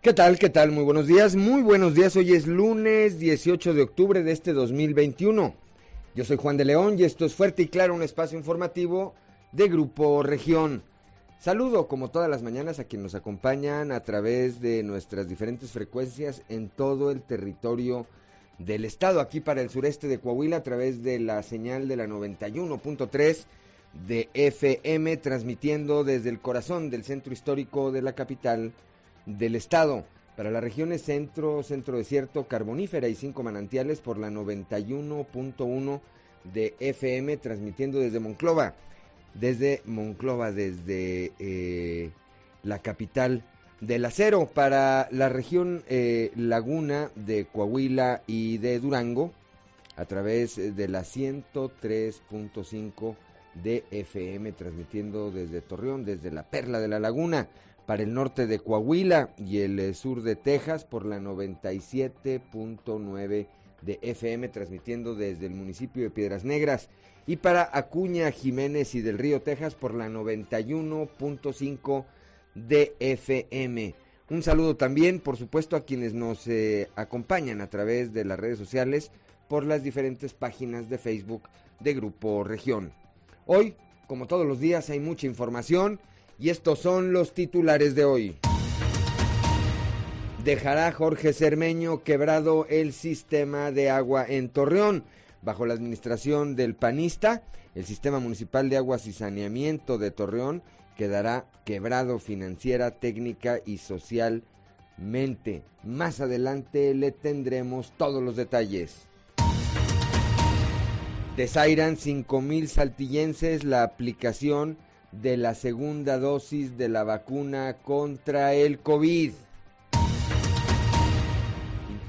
¿Qué tal? ¿Qué tal? Muy buenos días. Muy buenos días. Hoy es lunes 18 de octubre de este 2021. Yo soy Juan de León y esto es Fuerte y Claro, un espacio informativo de Grupo Región. Saludo como todas las mañanas a quienes nos acompañan a través de nuestras diferentes frecuencias en todo el territorio del estado, aquí para el sureste de Coahuila a través de la señal de la 91.3 de FM, transmitiendo desde el corazón del centro histórico de la capital del estado. Para las regiones centro, centro desierto, carbonífera y cinco manantiales por la 91.1 de FM, transmitiendo desde Monclova. Desde Monclova, desde eh, la capital del acero. Para la región eh, Laguna de Coahuila y de Durango, a través de la 103.5 de FM, transmitiendo desde Torreón, desde la Perla de la Laguna para el norte de Coahuila y el eh, sur de Texas por la 97.9 de FM, transmitiendo desde el municipio de Piedras Negras. Y para Acuña, Jiménez y del Río, Texas por la 91.5 de FM. Un saludo también, por supuesto, a quienes nos eh, acompañan a través de las redes sociales por las diferentes páginas de Facebook de Grupo Región. Hoy, como todos los días, hay mucha información y estos son los titulares de hoy. Dejará Jorge Cermeño quebrado el sistema de agua en Torreón. Bajo la administración del panista, el sistema municipal de aguas y saneamiento de Torreón quedará quebrado financiera, técnica y socialmente. Más adelante le tendremos todos los detalles. Desairan 5.000 saltillenses la aplicación de la segunda dosis de la vacuna contra el COVID.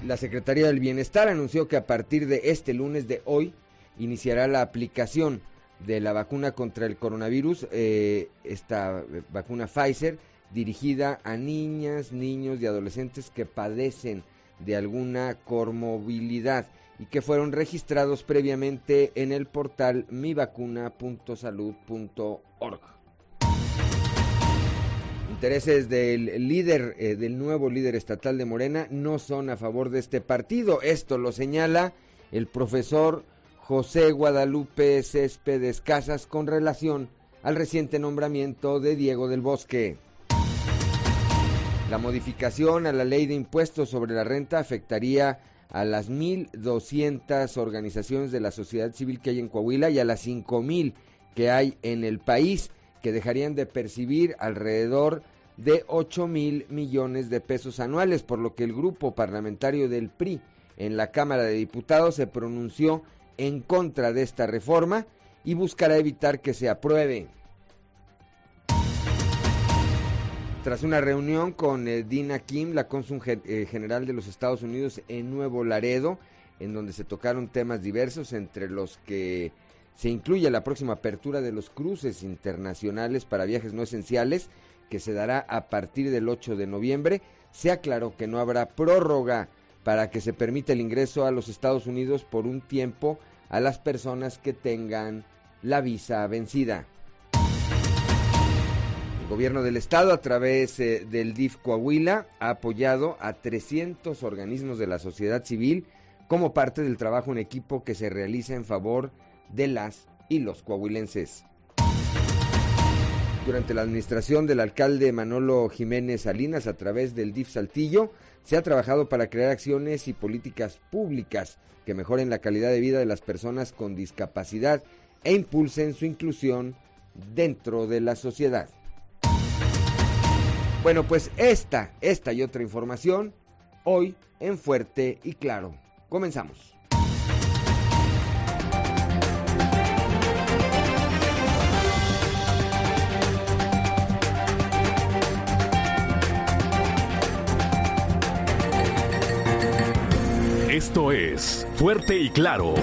La Secretaría del Bienestar anunció que a partir de este lunes de hoy iniciará la aplicación de la vacuna contra el coronavirus, eh, esta vacuna Pfizer, dirigida a niñas, niños y adolescentes que padecen de alguna comorbilidad y que fueron registrados previamente en el portal mivacuna.salud.org. Intereses del líder, eh, del nuevo líder estatal de Morena, no son a favor de este partido. Esto lo señala el profesor José Guadalupe Céspedes Casas con relación al reciente nombramiento de Diego del Bosque. La modificación a la ley de impuestos sobre la renta afectaría a las 1.200 organizaciones de la sociedad civil que hay en Coahuila y a las 5.000 que hay en el país, que dejarían de percibir alrededor de 8 mil millones de pesos anuales, por lo que el grupo parlamentario del PRI en la Cámara de Diputados se pronunció en contra de esta reforma y buscará evitar que se apruebe. Tras una reunión con eh, Dina Kim, la cónsul eh, general de los Estados Unidos en Nuevo Laredo, en donde se tocaron temas diversos, entre los que se incluye la próxima apertura de los cruces internacionales para viajes no esenciales, que se dará a partir del 8 de noviembre, se aclaró que no habrá prórroga para que se permita el ingreso a los Estados Unidos por un tiempo a las personas que tengan la visa vencida gobierno del estado a través eh, del DIF Coahuila ha apoyado a 300 organismos de la sociedad civil como parte del trabajo en equipo que se realiza en favor de las y los coahuilenses. Durante la administración del alcalde Manolo Jiménez Salinas a través del DIF Saltillo, se ha trabajado para crear acciones y políticas públicas que mejoren la calidad de vida de las personas con discapacidad e impulsen su inclusión dentro de la sociedad. Bueno, pues esta, esta y otra información hoy en Fuerte y Claro. Comenzamos. Esto es Fuerte y Claro.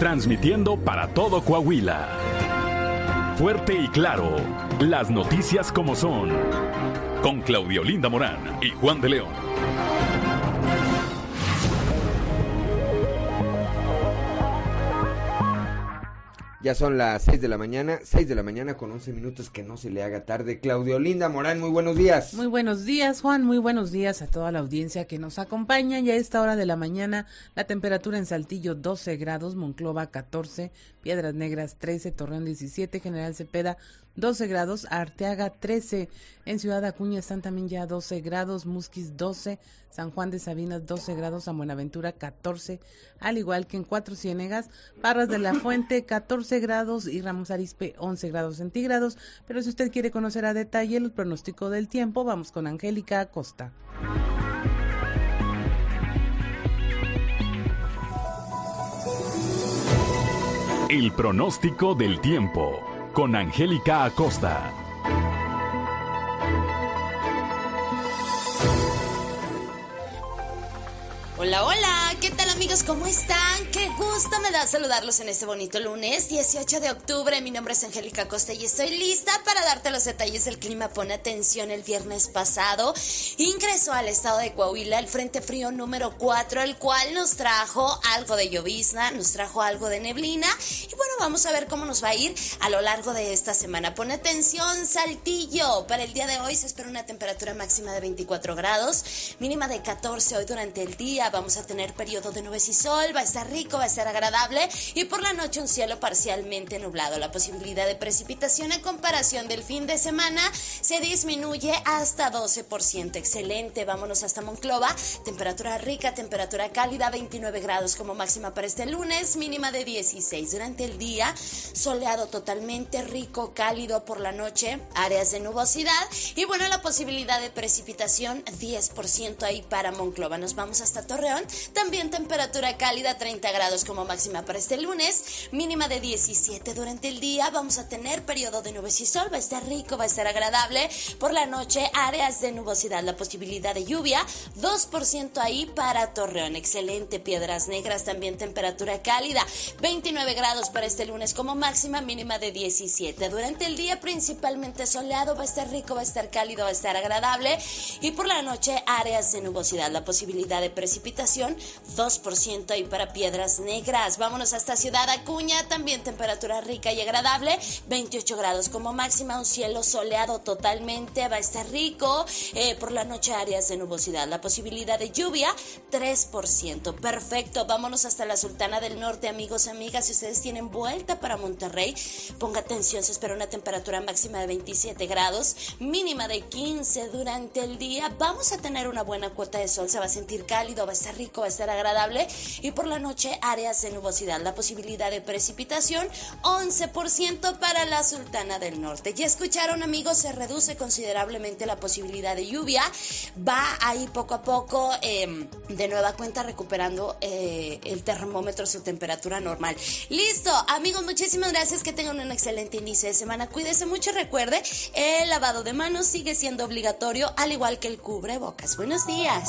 Transmitiendo para todo Coahuila. Fuerte y Claro las noticias como son. Con Claudio Linda Morán y Juan de León. Ya son las 6 de la mañana, 6 de la mañana con 11 minutos, que no se le haga tarde. Claudio Linda Morán, muy buenos días. Muy buenos días, Juan, muy buenos días a toda la audiencia que nos acompaña. Y a esta hora de la mañana, la temperatura en Saltillo 12 grados, Monclova 14, Piedras Negras 13, Torreón 17, General Cepeda 12 grados, Arteaga 13, en Ciudad Acuña están también ya 12 grados, Musquis 12, San Juan de Sabinas 12 grados, San Buenaventura 14, al igual que en Cuatro Ciénegas, Parras de la Fuente 14 grados y Ramos Arispe 11 grados centígrados. Pero si usted quiere conocer a detalle el pronóstico del tiempo, vamos con Angélica Acosta. El pronóstico del tiempo con Angélica Acosta. Hola, hola, ¿qué tal amigos? ¿Cómo están? Qué gusto me da saludarlos en este bonito lunes 18 de octubre. Mi nombre es Angélica Costa y estoy lista para darte los detalles del clima. Pon atención, el viernes pasado ingresó al estado de Coahuila el Frente Frío número 4, el cual nos trajo algo de llovizna, nos trajo algo de neblina y bueno, vamos a ver cómo nos va a ir a lo largo de esta semana. Pon atención, Saltillo. Para el día de hoy se espera una temperatura máxima de 24 grados, mínima de 14 hoy durante el día vamos a tener periodo de nubes y sol, va a estar rico, va a estar agradable y por la noche un cielo parcialmente nublado. La posibilidad de precipitación en comparación del fin de semana se disminuye hasta 12%. Excelente, vámonos hasta Monclova, temperatura rica, temperatura cálida, 29 grados como máxima para este lunes, mínima de 16. Durante el día, soleado totalmente rico, cálido por la noche, áreas de nubosidad y bueno, la posibilidad de precipitación 10% ahí para Monclova. Nos vamos hasta Torreón. También temperatura cálida, 30 grados como máxima para este lunes, mínima de 17 durante el día. Vamos a tener periodo de nubes y sol, va a estar rico, va a estar agradable. Por la noche, áreas de nubosidad, la posibilidad de lluvia, 2% ahí para Torreón. Excelente, piedras negras, también temperatura cálida, 29 grados para este lunes como máxima, mínima de 17. Durante el día, principalmente soleado, va a estar rico, va a estar cálido, va a estar agradable. Y por la noche, áreas de nubosidad, la posibilidad de precipitación precipitación, 2% ahí para Piedras Negras. Vámonos hasta Ciudad Acuña, también temperatura rica y agradable, 28 grados como máxima, un cielo soleado totalmente, va a estar rico. Eh, por la noche áreas de nubosidad, la posibilidad de lluvia, 3%. Perfecto, vámonos hasta la Sultana del Norte, amigos y amigas. Si ustedes tienen vuelta para Monterrey, ponga atención, se espera una temperatura máxima de 27 grados, mínima de 15 durante el día. Vamos a tener una buena cuota de sol, se va a sentir cálido, va a estar rico, va a estar agradable. Y por la noche, áreas de nubosidad. La posibilidad de precipitación, 11% para la Sultana del Norte. Ya escucharon, amigos, se reduce considerablemente la posibilidad de lluvia. Va ahí poco a poco, eh, de nueva cuenta, recuperando eh, el termómetro, su temperatura normal. Listo, amigos, muchísimas gracias. Que tengan un excelente inicio de semana. Cuídese mucho. Recuerde, el lavado de manos sigue siendo obligatorio, al igual que el cubrebocas. Buenos días.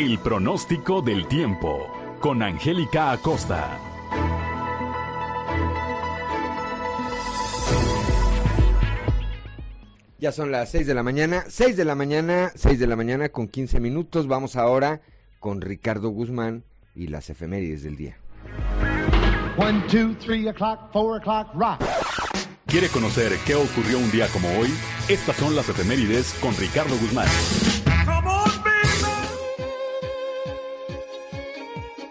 El pronóstico del tiempo con Angélica Acosta. Ya son las 6 de la mañana, 6 de la mañana, 6 de la mañana con 15 minutos. Vamos ahora con Ricardo Guzmán y las efemérides del día. 1, 2, 3 o'clock, 4 o'clock, rock. ¿Quiere conocer qué ocurrió un día como hoy? Estas son las efemérides con Ricardo Guzmán.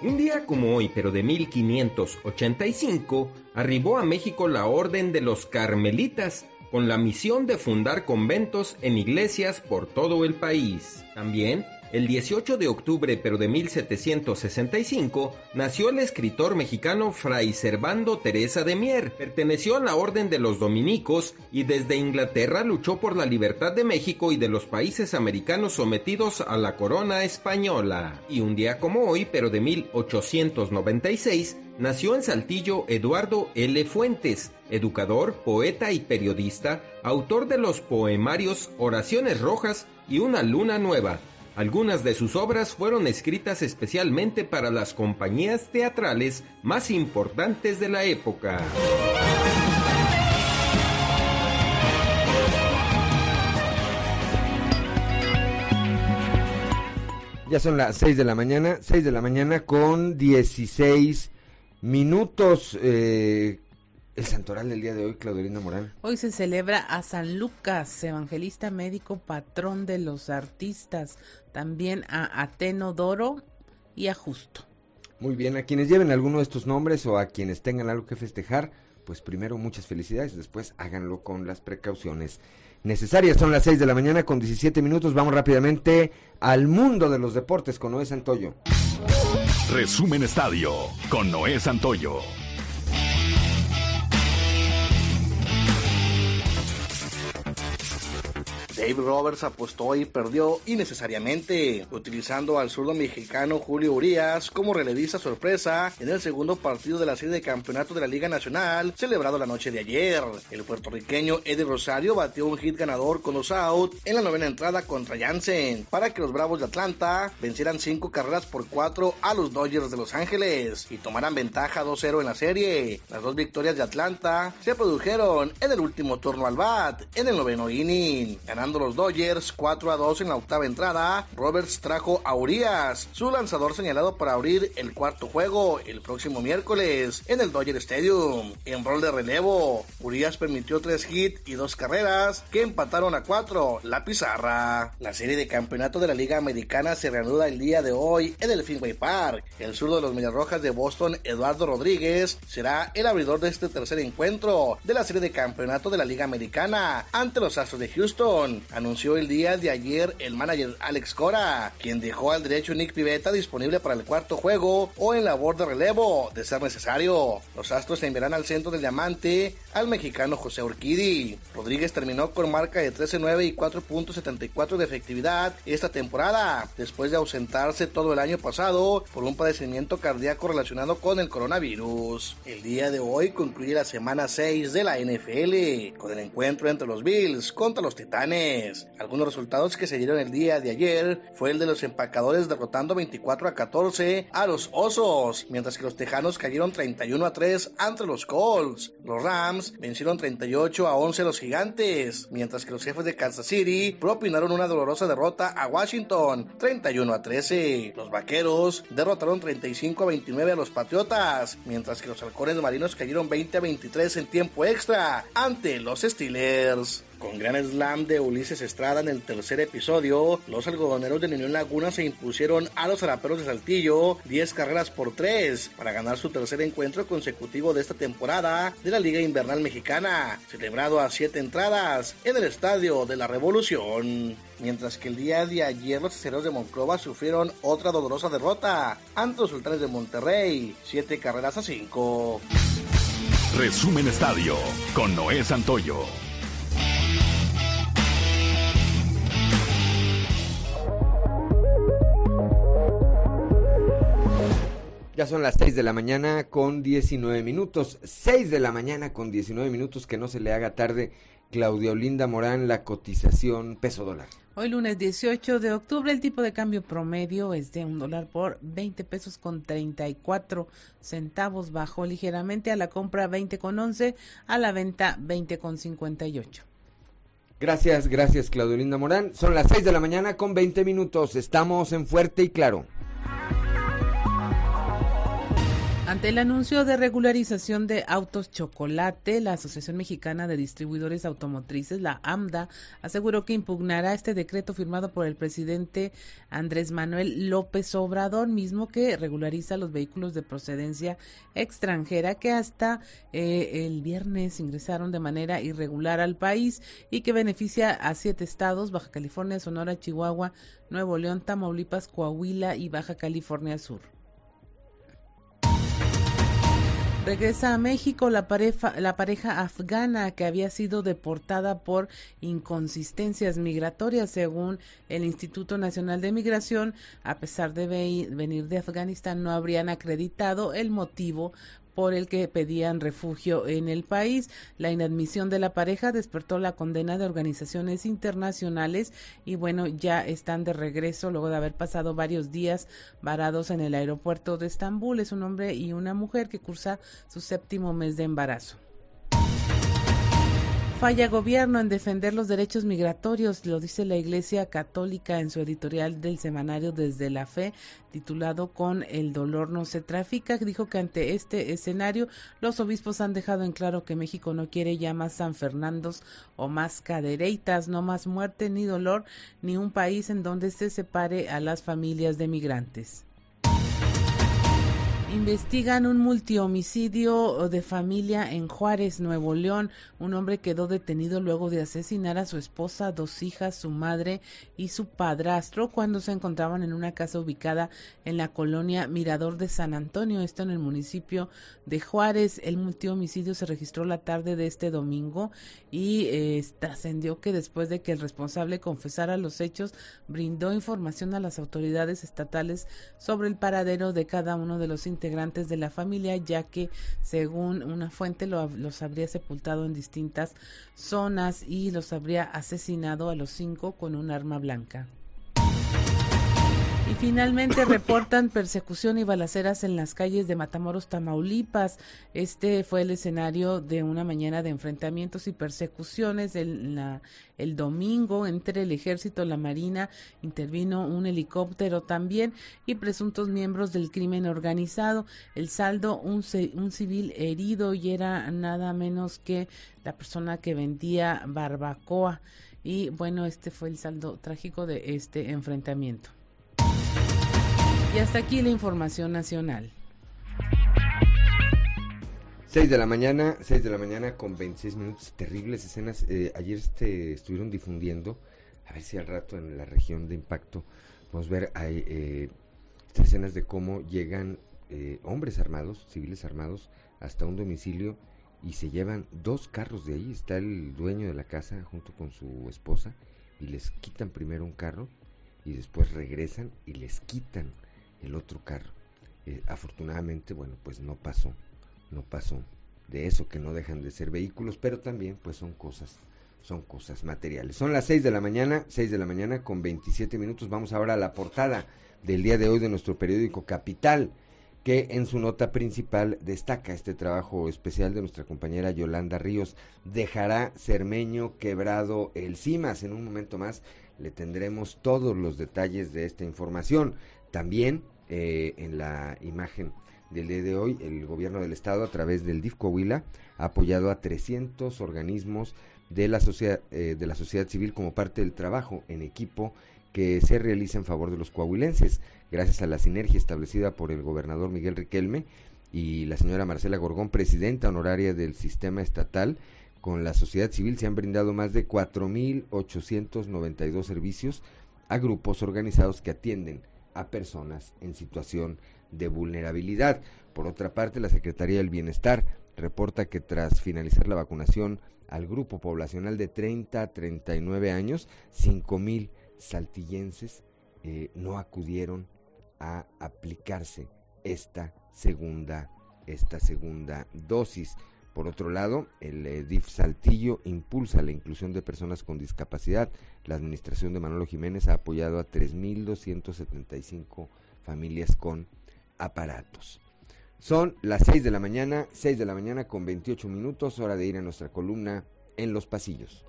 Un día como hoy, pero de 1585, arribó a México la Orden de los Carmelitas, con la misión de fundar conventos en iglesias por todo el país. También, el 18 de octubre pero de 1765, nació el escritor mexicano Fray Servando Teresa de Mier. Perteneció a la Orden de los Dominicos y desde Inglaterra luchó por la libertad de México y de los países americanos sometidos a la corona española. Y un día como hoy, pero de 1896, nació en Saltillo Eduardo L. Fuentes, educador, poeta y periodista, autor de los poemarios Oraciones Rojas y Una Luna Nueva. Algunas de sus obras fueron escritas especialmente para las compañías teatrales más importantes de la época. Ya son las 6 de la mañana, 6 de la mañana con 16 minutos. Eh, el santoral del día de hoy, Claudelina Morán. Hoy se celebra a San Lucas, evangelista médico, patrón de los artistas. También a Ateno Doro y a Justo. Muy bien, a quienes lleven alguno de estos nombres o a quienes tengan algo que festejar, pues primero muchas felicidades, después háganlo con las precauciones necesarias. Son las 6 de la mañana con 17 minutos. Vamos rápidamente al mundo de los deportes con Noé Santoyo. Resumen Estadio con Noé Santoyo. Dave Roberts apostó y perdió innecesariamente, utilizando al zurdo mexicano Julio Urias como relevista sorpresa en el segundo partido de la serie de campeonato de la Liga Nacional celebrado la noche de ayer. El puertorriqueño Eddie Rosario batió un hit ganador con los out en la novena entrada contra Jansen para que los Bravos de Atlanta vencieran cinco carreras por cuatro a los Dodgers de Los Ángeles y tomaran ventaja 2-0 en la serie. Las dos victorias de Atlanta se produjeron en el último turno al bat en el noveno inning, ganando los Dodgers 4 a 2 en la octava entrada, Roberts trajo a Urias, su lanzador señalado para abrir el cuarto juego el próximo miércoles en el Dodger Stadium. En rol de relevo, Urias permitió tres hits y dos carreras que empataron a cuatro la pizarra. La serie de campeonato de la Liga Americana se reanuda el día de hoy en el Fenway Park. El zurdo de los Medias Rojas de Boston, Eduardo Rodríguez, será el abridor de este tercer encuentro de la serie de campeonato de la Liga Americana ante los Astros de Houston anunció el día de ayer el manager Alex Cora, quien dejó al derecho Nick Pivetta disponible para el cuarto juego o en labor de relevo, de ser necesario. Los Astros enviarán al centro del diamante al mexicano José Urquidi. Rodríguez terminó con marca de 13-9 y 4.74 de efectividad esta temporada, después de ausentarse todo el año pasado por un padecimiento cardíaco relacionado con el coronavirus. El día de hoy concluye la semana 6 de la NFL, con el encuentro entre los Bills contra los Titanes. Algunos resultados que se dieron el día de ayer fue el de los empacadores derrotando 24 a 14 a los Osos, mientras que los Tejanos cayeron 31 a 3 ante los Colts. Los Rams vencieron 38 a 11 a los Gigantes, mientras que los jefes de Kansas City propinaron una dolorosa derrota a Washington 31 a 13. Los Vaqueros derrotaron 35 a 29 a los Patriotas, mientras que los Halcones Marinos cayeron 20 a 23 en tiempo extra ante los Steelers. Con gran slam de Ulises Estrada en el tercer episodio, los algodoneros de Unión Laguna se impusieron a los zaraperos de Saltillo 10 carreras por 3 para ganar su tercer encuentro consecutivo de esta temporada de la Liga Invernal Mexicana, celebrado a 7 entradas en el Estadio de la Revolución. Mientras que el día de ayer los aceros de Monclova sufrieron otra dolorosa derrota ante los sultanes de Monterrey, 7 carreras a 5. Resumen Estadio con Noé Santoyo. Ya son las 6 de la mañana con 19 minutos. 6 de la mañana con 19 minutos. Que no se le haga tarde. Claudia Olinda Morán, la cotización peso dólar. Hoy lunes 18 de octubre el tipo de cambio promedio es de un dólar por 20 pesos con 34 centavos. Bajó ligeramente a la compra 20 con 11, a la venta 20 con 58. Gracias, gracias Claudia Olinda Morán. Son las 6 de la mañana con 20 minutos. Estamos en Fuerte y Claro. Ante el anuncio de regularización de autos chocolate, la Asociación Mexicana de Distribuidores Automotrices, la AMDA, aseguró que impugnará este decreto firmado por el presidente Andrés Manuel López Obrador, mismo que regulariza los vehículos de procedencia extranjera que hasta eh, el viernes ingresaron de manera irregular al país y que beneficia a siete estados, Baja California, Sonora, Chihuahua, Nuevo León, Tamaulipas, Coahuila y Baja California Sur. Regresa a México la pareja, la pareja afgana que había sido deportada por inconsistencias migratorias, según el Instituto Nacional de Migración. A pesar de venir de Afganistán, no habrían acreditado el motivo por el que pedían refugio en el país. La inadmisión de la pareja despertó la condena de organizaciones internacionales y bueno, ya están de regreso luego de haber pasado varios días varados en el aeropuerto de Estambul. Es un hombre y una mujer que cursa su séptimo mes de embarazo. Falla gobierno en defender los derechos migratorios, lo dice la Iglesia Católica en su editorial del semanario Desde la Fe, titulado Con el dolor no se trafica. Dijo que ante este escenario los obispos han dejado en claro que México no quiere ya más San Fernandos o más cadereitas, no más muerte ni dolor, ni un país en donde se separe a las familias de migrantes. Investigan un multihomicidio de familia en Juárez, Nuevo León. Un hombre quedó detenido luego de asesinar a su esposa, dos hijas, su madre y su padrastro cuando se encontraban en una casa ubicada en la colonia Mirador de San Antonio, esto en el municipio de Juárez. El multihomicidio se registró la tarde de este domingo y eh, trascendió que después de que el responsable confesara los hechos, brindó información a las autoridades estatales sobre el paradero de cada uno de los integrantes de la familia, ya que según una fuente los habría sepultado en distintas zonas y los habría asesinado a los cinco con un arma blanca. Y finalmente reportan persecución y balaceras en las calles de Matamoros, Tamaulipas. Este fue el escenario de una mañana de enfrentamientos y persecuciones. El, el domingo entre el ejército, la marina, intervino un helicóptero también y presuntos miembros del crimen organizado. El saldo, un, un civil herido y era nada menos que la persona que vendía barbacoa. Y bueno, este fue el saldo trágico de este enfrentamiento. Y hasta aquí la información nacional. 6 de la mañana, 6 de la mañana con 26 minutos, terribles escenas. Eh, ayer este, estuvieron difundiendo, a ver si al rato en la región de impacto podemos ver hay, eh, escenas de cómo llegan eh, hombres armados, civiles armados, hasta un domicilio y se llevan dos carros de ahí. Está el dueño de la casa junto con su esposa y les quitan primero un carro y después regresan y les quitan el otro carro. Eh, afortunadamente, bueno, pues no pasó, no pasó de eso que no dejan de ser vehículos, pero también pues son cosas, son cosas materiales. Son las 6 de la mañana, 6 de la mañana con 27 minutos. Vamos ahora a la portada del día de hoy de nuestro periódico Capital, que en su nota principal destaca este trabajo especial de nuestra compañera Yolanda Ríos. Dejará Cermeño quebrado el CIMAS. En un momento más le tendremos todos los detalles de esta información. También eh, en la imagen del día de hoy, el gobierno del estado a través del DIF Coahuila ha apoyado a 300 organismos de la sociedad eh, de la sociedad civil como parte del trabajo en equipo que se realiza en favor de los coahuilenses, gracias a la sinergia establecida por el gobernador Miguel Riquelme y la señora Marcela Gorgón, presidenta honoraria del sistema estatal, con la sociedad civil se han brindado más de 4.892 servicios a grupos organizados que atienden a personas en situación de vulnerabilidad. Por otra parte, la Secretaría del Bienestar reporta que tras finalizar la vacunación al grupo poblacional de 30 a 39 años, 5 mil saltillenses eh, no acudieron a aplicarse esta segunda, esta segunda dosis. Por otro lado, el eh, DIF Saltillo impulsa la inclusión de personas con discapacidad. La administración de Manolo Jiménez ha apoyado a 3.275 familias con aparatos. Son las 6 de la mañana, 6 de la mañana con 28 minutos, hora de ir a nuestra columna en los pasillos.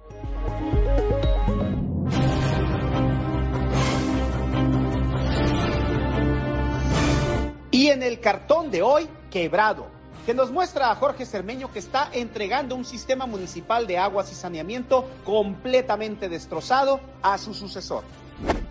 Y en el cartón de hoy, quebrado que nos muestra a Jorge Cermeño que está entregando un sistema municipal de aguas y saneamiento completamente destrozado a su sucesor.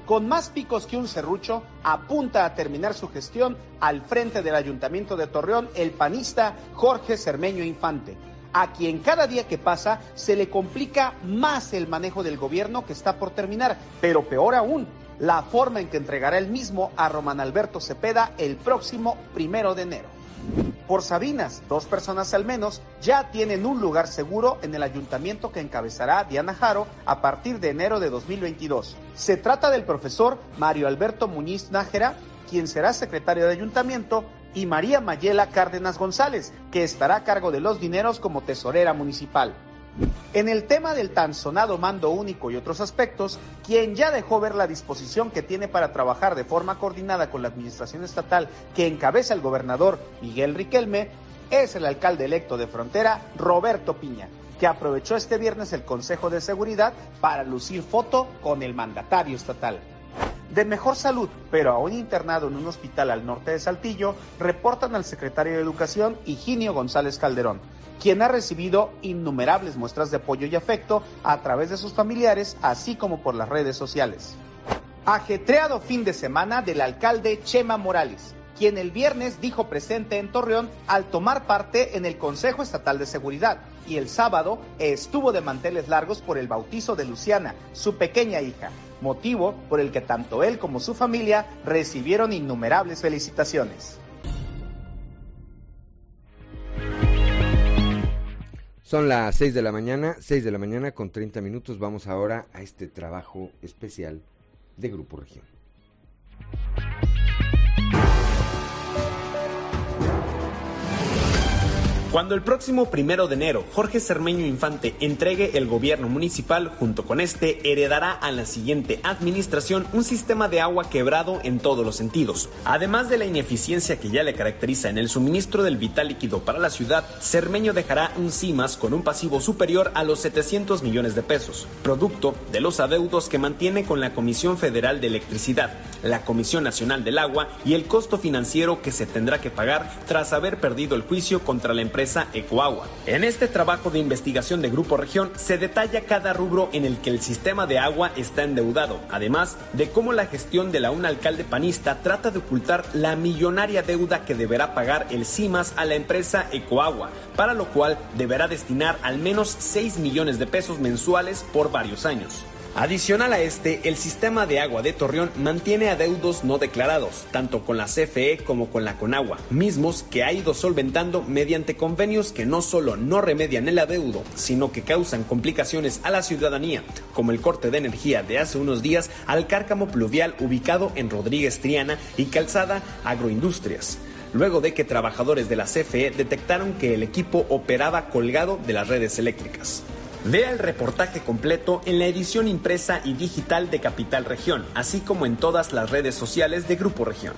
Con más picos que un serrucho, apunta a terminar su gestión al frente del Ayuntamiento de Torreón el panista Jorge Cermeño Infante, a quien cada día que pasa se le complica más el manejo del gobierno que está por terminar, pero peor aún, la forma en que entregará el mismo a Román Alberto Cepeda el próximo primero de enero. Por Sabinas, dos personas al menos ya tienen un lugar seguro en el ayuntamiento que encabezará Diana Jaro a partir de enero de 2022. Se trata del profesor Mario Alberto Muñiz Nájera, quien será secretario de ayuntamiento, y María Mayela Cárdenas González, que estará a cargo de los dineros como tesorera municipal. En el tema del tan sonado mando único y otros aspectos, quien ya dejó ver la disposición que tiene para trabajar de forma coordinada con la administración estatal que encabeza el gobernador Miguel Riquelme, es el alcalde electo de Frontera, Roberto Piña, que aprovechó este viernes el Consejo de Seguridad para lucir foto con el mandatario estatal. De mejor salud, pero aún internado en un hospital al norte de Saltillo, reportan al secretario de Educación, Higinio González Calderón, quien ha recibido innumerables muestras de apoyo y afecto a través de sus familiares, así como por las redes sociales. Ajetreado fin de semana del alcalde Chema Morales, quien el viernes dijo presente en Torreón al tomar parte en el Consejo Estatal de Seguridad y el sábado estuvo de manteles largos por el bautizo de Luciana, su pequeña hija, motivo por el que tanto él como su familia recibieron innumerables felicitaciones. Son las 6 de la mañana, 6 de la mañana con 30 minutos. Vamos ahora a este trabajo especial de Grupo Región. Cuando el próximo primero de enero Jorge Cermeño Infante entregue el gobierno municipal, junto con este, heredará a la siguiente administración un sistema de agua quebrado en todos los sentidos. Además de la ineficiencia que ya le caracteriza en el suministro del vital líquido para la ciudad, Cermeño dejará un CIMAS con un pasivo superior a los 700 millones de pesos, producto de los adeudos que mantiene con la Comisión Federal de Electricidad, la Comisión Nacional del Agua y el costo financiero que se tendrá que pagar tras haber perdido el juicio contra la empresa Ecoagua. En este trabajo de investigación de Grupo Región se detalla cada rubro en el que el sistema de agua está endeudado, además de cómo la gestión de la un alcalde panista trata de ocultar la millonaria deuda que deberá pagar el CIMAS a la empresa Ecoagua, para lo cual deberá destinar al menos 6 millones de pesos mensuales por varios años. Adicional a este, el sistema de agua de Torreón mantiene adeudos no declarados, tanto con la CFE como con la Conagua, mismos que ha ido solventando mediante convenios que no solo no remedian el adeudo, sino que causan complicaciones a la ciudadanía, como el corte de energía de hace unos días al cárcamo pluvial ubicado en Rodríguez Triana y Calzada Agroindustrias luego de que trabajadores de la CFE detectaron que el equipo operaba colgado de las redes eléctricas. Vea el reportaje completo en la edición impresa y digital de Capital Región, así como en todas las redes sociales de Grupo Región.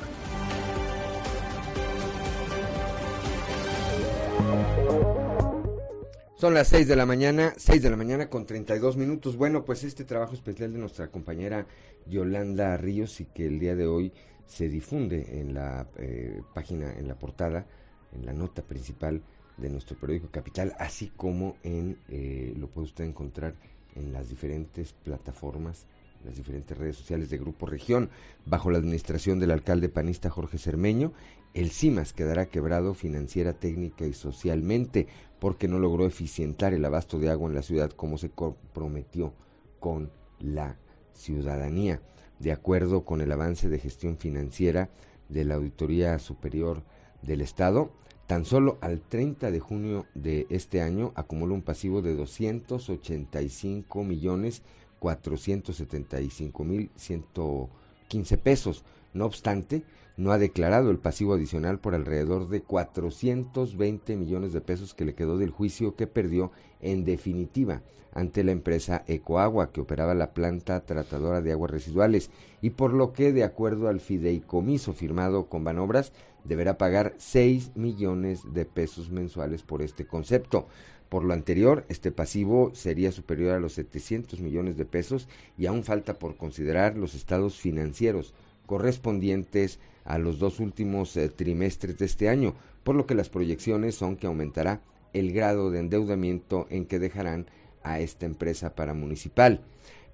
Son las 6 de la mañana, 6 de la mañana con 32 minutos. Bueno, pues este trabajo especial de nuestra compañera Yolanda Ríos y que el día de hoy se difunde en la eh, página, en la portada, en la nota principal de nuestro periódico Capital, así como en, eh, lo puede usted encontrar en las diferentes plataformas, las diferentes redes sociales de Grupo Región, bajo la administración del alcalde panista Jorge Cermeño, el CIMAS quedará quebrado financiera, técnica y socialmente porque no logró eficientar el abasto de agua en la ciudad como se comprometió con la ciudadanía. De acuerdo con el avance de gestión financiera de la Auditoría Superior del Estado, Tan solo al 30 de junio de este año acumuló un pasivo de 285 millones 475 mil 115 pesos. No obstante, no ha declarado el pasivo adicional por alrededor de 420 millones de pesos que le quedó del juicio que perdió en definitiva ante la empresa Ecoagua que operaba la planta tratadora de aguas residuales y por lo que de acuerdo al fideicomiso firmado con Banobras deberá pagar 6 millones de pesos mensuales por este concepto. Por lo anterior, este pasivo sería superior a los 700 millones de pesos y aún falta por considerar los estados financieros correspondientes a los dos últimos eh, trimestres de este año, por lo que las proyecciones son que aumentará el grado de endeudamiento en que dejarán a esta empresa paramunicipal.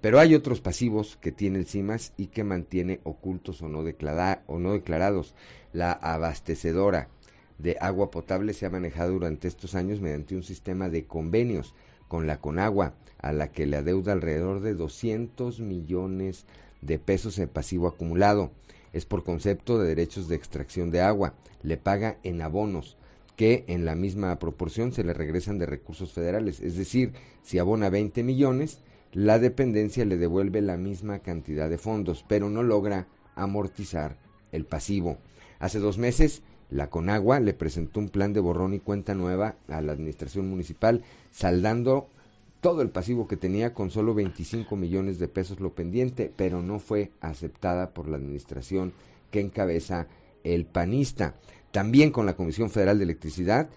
Pero hay otros pasivos que tiene el CIMAS y que mantiene ocultos o no, o no declarados. La abastecedora de agua potable se ha manejado durante estos años mediante un sistema de convenios con la Conagua, a la que le adeuda alrededor de 200 millones de pesos en pasivo acumulado. Es por concepto de derechos de extracción de agua. Le paga en abonos que en la misma proporción se le regresan de recursos federales. Es decir, si abona 20 millones, la dependencia le devuelve la misma cantidad de fondos, pero no logra amortizar el pasivo. Hace dos meses, la Conagua le presentó un plan de borrón y cuenta nueva a la administración municipal, saldando todo el pasivo que tenía con solo 25 millones de pesos lo pendiente, pero no fue aceptada por la administración que encabeza el panista. También con la Comisión Federal de Electricidad,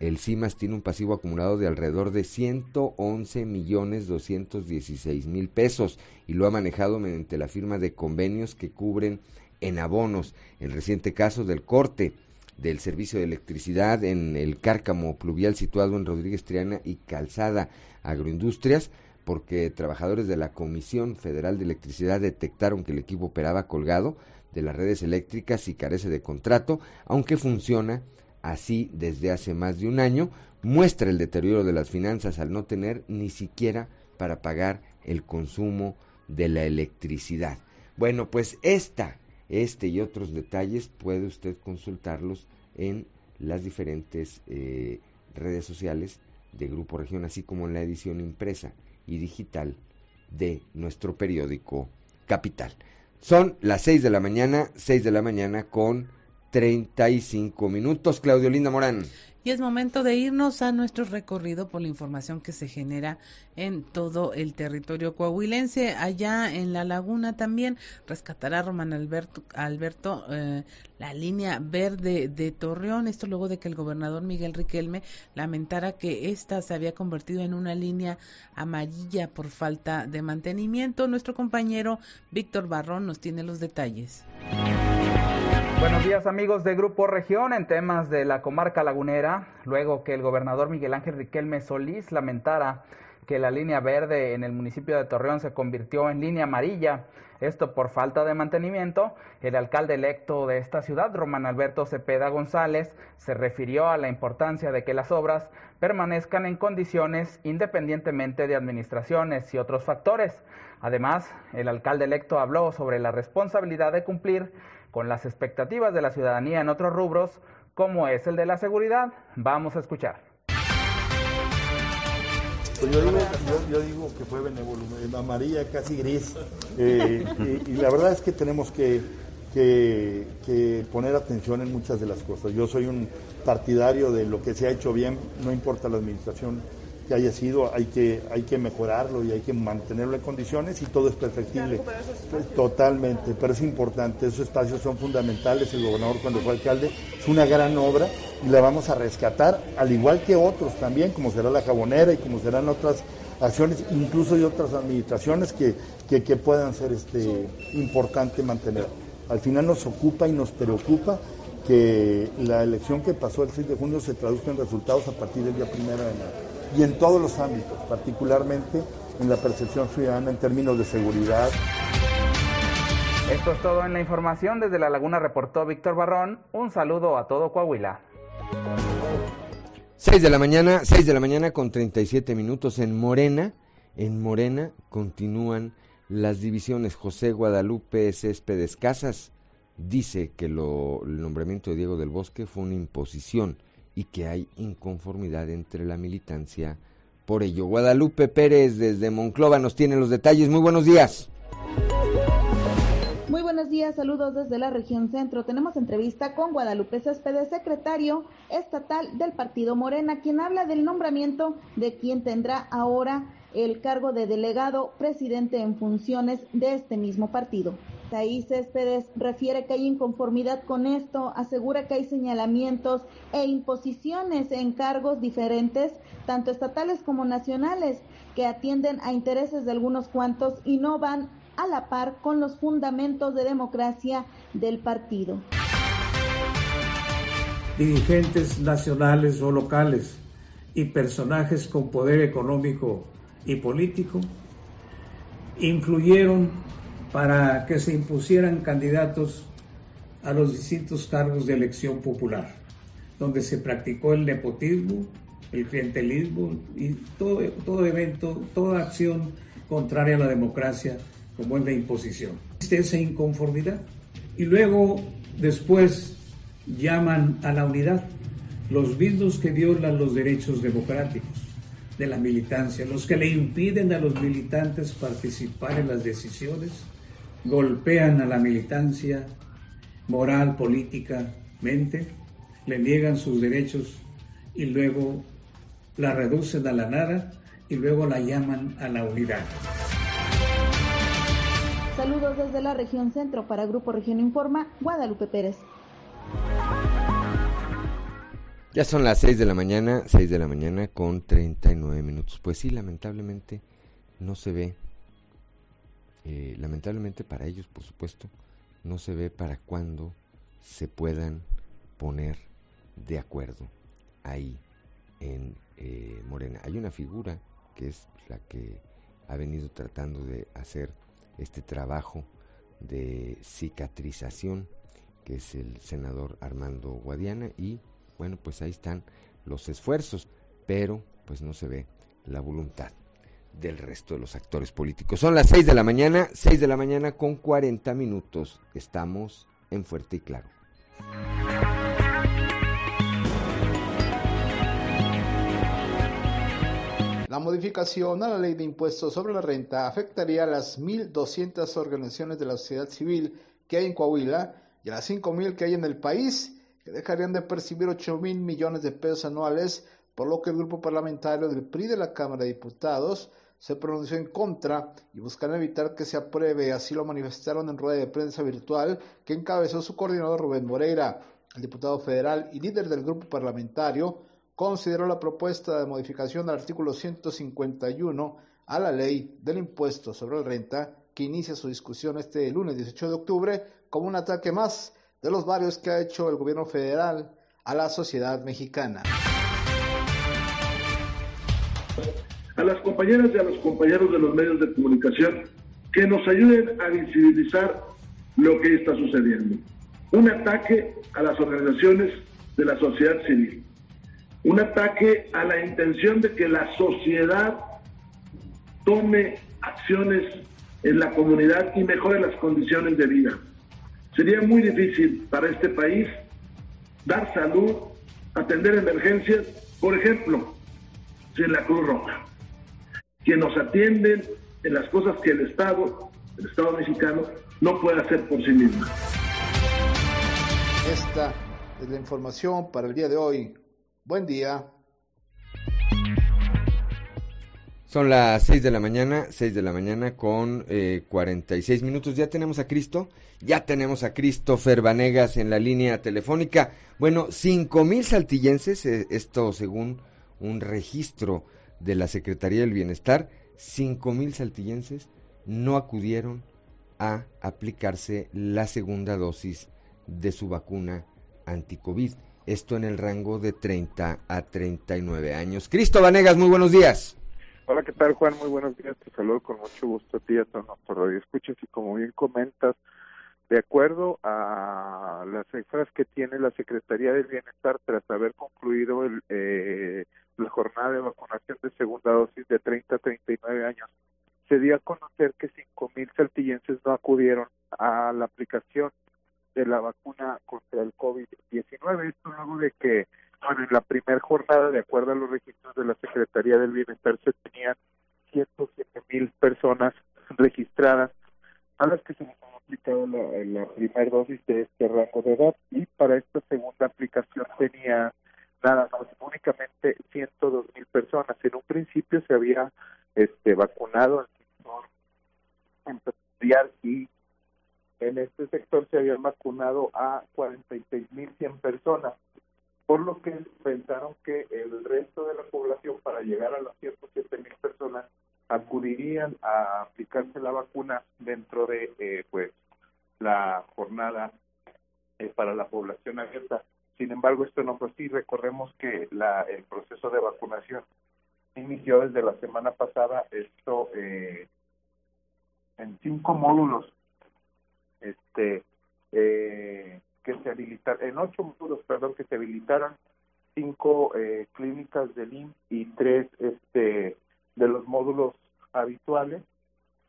el CIMAS tiene un pasivo acumulado de alrededor de 111 millones 216 mil pesos y lo ha manejado mediante la firma de convenios que cubren en abonos. El reciente caso del corte del servicio de electricidad en el cárcamo pluvial situado en Rodríguez Triana y Calzada Agroindustrias, porque trabajadores de la Comisión Federal de Electricidad detectaron que el equipo operaba colgado de las redes eléctricas y carece de contrato, aunque funciona así desde hace más de un año, muestra el deterioro de las finanzas al no tener ni siquiera para pagar el consumo de la electricidad. Bueno, pues esta, este y otros detalles puede usted consultarlos en las diferentes eh, redes sociales de Grupo Región, así como en la edición impresa y digital de nuestro periódico Capital. Son las 6 de la mañana, 6 de la mañana con 35 minutos. Claudio Linda Morán. Y es momento de irnos a nuestro recorrido por la información que se genera en todo el territorio coahuilense. Allá en la laguna también rescatará Román Alberto, Alberto eh, la línea verde de Torreón. Esto luego de que el gobernador Miguel Riquelme lamentara que esta se había convertido en una línea amarilla por falta de mantenimiento. Nuestro compañero Víctor Barrón nos tiene los detalles. Buenos días amigos de Grupo Región en temas de la comarca lagunera, luego que el gobernador Miguel Ángel Riquelme Solís lamentara que la línea verde en el municipio de Torreón se convirtió en línea amarilla, esto por falta de mantenimiento, el alcalde electo de esta ciudad, Román Alberto Cepeda González, se refirió a la importancia de que las obras permanezcan en condiciones independientemente de administraciones y otros factores. Además, el alcalde electo habló sobre la responsabilidad de cumplir con las expectativas de la ciudadanía en otros rubros, como es el de la seguridad. Vamos a escuchar. Pues yo, digo, que fue amarilla, casi gris. Eh, y, la verdad es que tenemos que, que, poner atención en muchas de las cosas. Yo soy un partidario de lo que se ha hecho bien, no importa la administración que haya sido, hay que, hay que mejorarlo y hay que mantenerlo en condiciones y todo es perfectible. Totalmente, pero es importante, esos espacios son fundamentales, el gobernador cuando fue alcalde, es una gran obra y la vamos a rescatar, al igual que otros también, como será la jabonera y como serán otras acciones, incluso de otras administraciones que, que, puedan ser este, importante mantener. Al final nos ocupa y nos preocupa que la elección que pasó el 6 de junio se traduzca en resultados a partir del día primero de enero y en todos los ámbitos, particularmente en la percepción ciudadana en términos de seguridad. Esto es todo en la información. Desde La Laguna reportó Víctor Barrón. Un saludo a todo Coahuila. 6 de la mañana, 6 de la mañana con 37 minutos en Morena. En Morena continúan las divisiones. José Guadalupe Céspedes Casas dice que lo, el nombramiento de Diego del Bosque fue una imposición y que hay inconformidad entre la militancia por ello. Guadalupe Pérez desde Monclova nos tiene los detalles. Muy buenos días. Muy buenos días, saludos desde la región centro. Tenemos entrevista con Guadalupe Céspedes, secretario estatal del Partido Morena, quien habla del nombramiento de quien tendrá ahora el cargo de delegado presidente en funciones de este mismo partido. Ahí Céspedes refiere que hay inconformidad con esto, asegura que hay señalamientos e imposiciones en cargos diferentes, tanto estatales como nacionales, que atienden a intereses de algunos cuantos y no van a la par con los fundamentos de democracia del partido. Dirigentes nacionales o locales y personajes con poder económico y político influyeron para que se impusieran candidatos a los distintos cargos de elección popular, donde se practicó el nepotismo, el clientelismo y todo, evento, toda acción contraria a la democracia, como es la imposición. Existe esa inconformidad. Y luego, después, llaman a la unidad, los mismos que violan los derechos democráticos de la militancia, los que le impiden a los militantes participar en las decisiones, golpean a la militancia moral, políticamente, le niegan sus derechos y luego la reducen a la nada y luego la llaman a la unidad. Saludos desde la región centro para Grupo Región Informa, Guadalupe Pérez. Ya son las 6 de la mañana, 6 de la mañana con 39 minutos. Pues sí, lamentablemente no se ve, eh, lamentablemente para ellos, por supuesto, no se ve para cuándo se puedan poner de acuerdo ahí en eh, Morena. Hay una figura que es la que ha venido tratando de hacer este trabajo de cicatrización, que es el senador Armando Guadiana, y bueno, pues ahí están los esfuerzos, pero pues no se ve la voluntad del resto de los actores políticos. Son las 6 de la mañana, 6 de la mañana con 40 minutos. Estamos en Fuerte y Claro. La modificación a la ley de impuestos sobre la renta afectaría a las 1.200 organizaciones de la sociedad civil que hay en Coahuila y a las 5.000 que hay en el país dejarían de percibir 8 mil millones de pesos anuales, por lo que el grupo parlamentario del PRI de la Cámara de Diputados se pronunció en contra y buscan evitar que se apruebe, así lo manifestaron en rueda de prensa virtual que encabezó su coordinador Rubén Moreira. El diputado federal y líder del grupo parlamentario consideró la propuesta de modificación al artículo 151 a la ley del impuesto sobre la renta que inicia su discusión este lunes 18 de octubre como un ataque más de los varios que ha hecho el gobierno federal a la sociedad mexicana. A las compañeras y a los compañeros de los medios de comunicación que nos ayuden a visibilizar lo que está sucediendo. Un ataque a las organizaciones de la sociedad civil. Un ataque a la intención de que la sociedad tome acciones en la comunidad y mejore las condiciones de vida. Sería muy difícil para este país dar salud, atender emergencias, por ejemplo, sin la Cruz Roja, que nos atienden en las cosas que el Estado, el Estado mexicano, no puede hacer por sí mismo. Esta es la información para el día de hoy. Buen día. Son las 6 de la mañana, 6 de la mañana con eh, 46 minutos. Ya tenemos a Cristo, ya tenemos a Christopher Vanegas en la línea telefónica. Bueno, 5 mil saltillenses, eh, esto según un registro de la Secretaría del Bienestar, 5 mil saltillenses no acudieron a aplicarse la segunda dosis de su vacuna anticovid. Esto en el rango de 30 a 39 años. Cristo Vanegas, muy buenos días. Hola, ¿qué tal, Juan? Muy buenos días. Te saludo con mucho gusto a ti a todos nuestros radioescuchas. Y como bien comentas, de acuerdo a las cifras que tiene la Secretaría del Bienestar tras haber concluido el, eh, la jornada de vacunación de segunda dosis de 30 a 39 años, se dio a conocer que 5.000 saltillenses no acudieron a la aplicación de la vacuna contra el COVID-19. Esto luego de que bueno, en la primera jornada, de acuerdo a los registros de la Secretaría del Bienestar, se tenían 107 mil personas registradas a las que se les ha aplicado la, la primera dosis de este rango de edad y para esta segunda aplicación tenía nada más, únicamente 102 mil personas. En un principio se había este vacunado al sector empresarial y en este sector se habían vacunado a 46 mil 100 personas por lo que pensaron que el resto de la población para llegar a las 107 mil personas acudirían a aplicarse la vacuna dentro de eh, pues la jornada eh, para la población abierta. Sin embargo, esto no fue así. Recordemos que la, el proceso de vacunación inició desde la semana pasada, esto eh, en cinco módulos. Este, eh, que se habilitaron, en ocho módulos, perdón, que se habilitaron cinco eh, clínicas del IMSS y tres este, de los módulos habituales.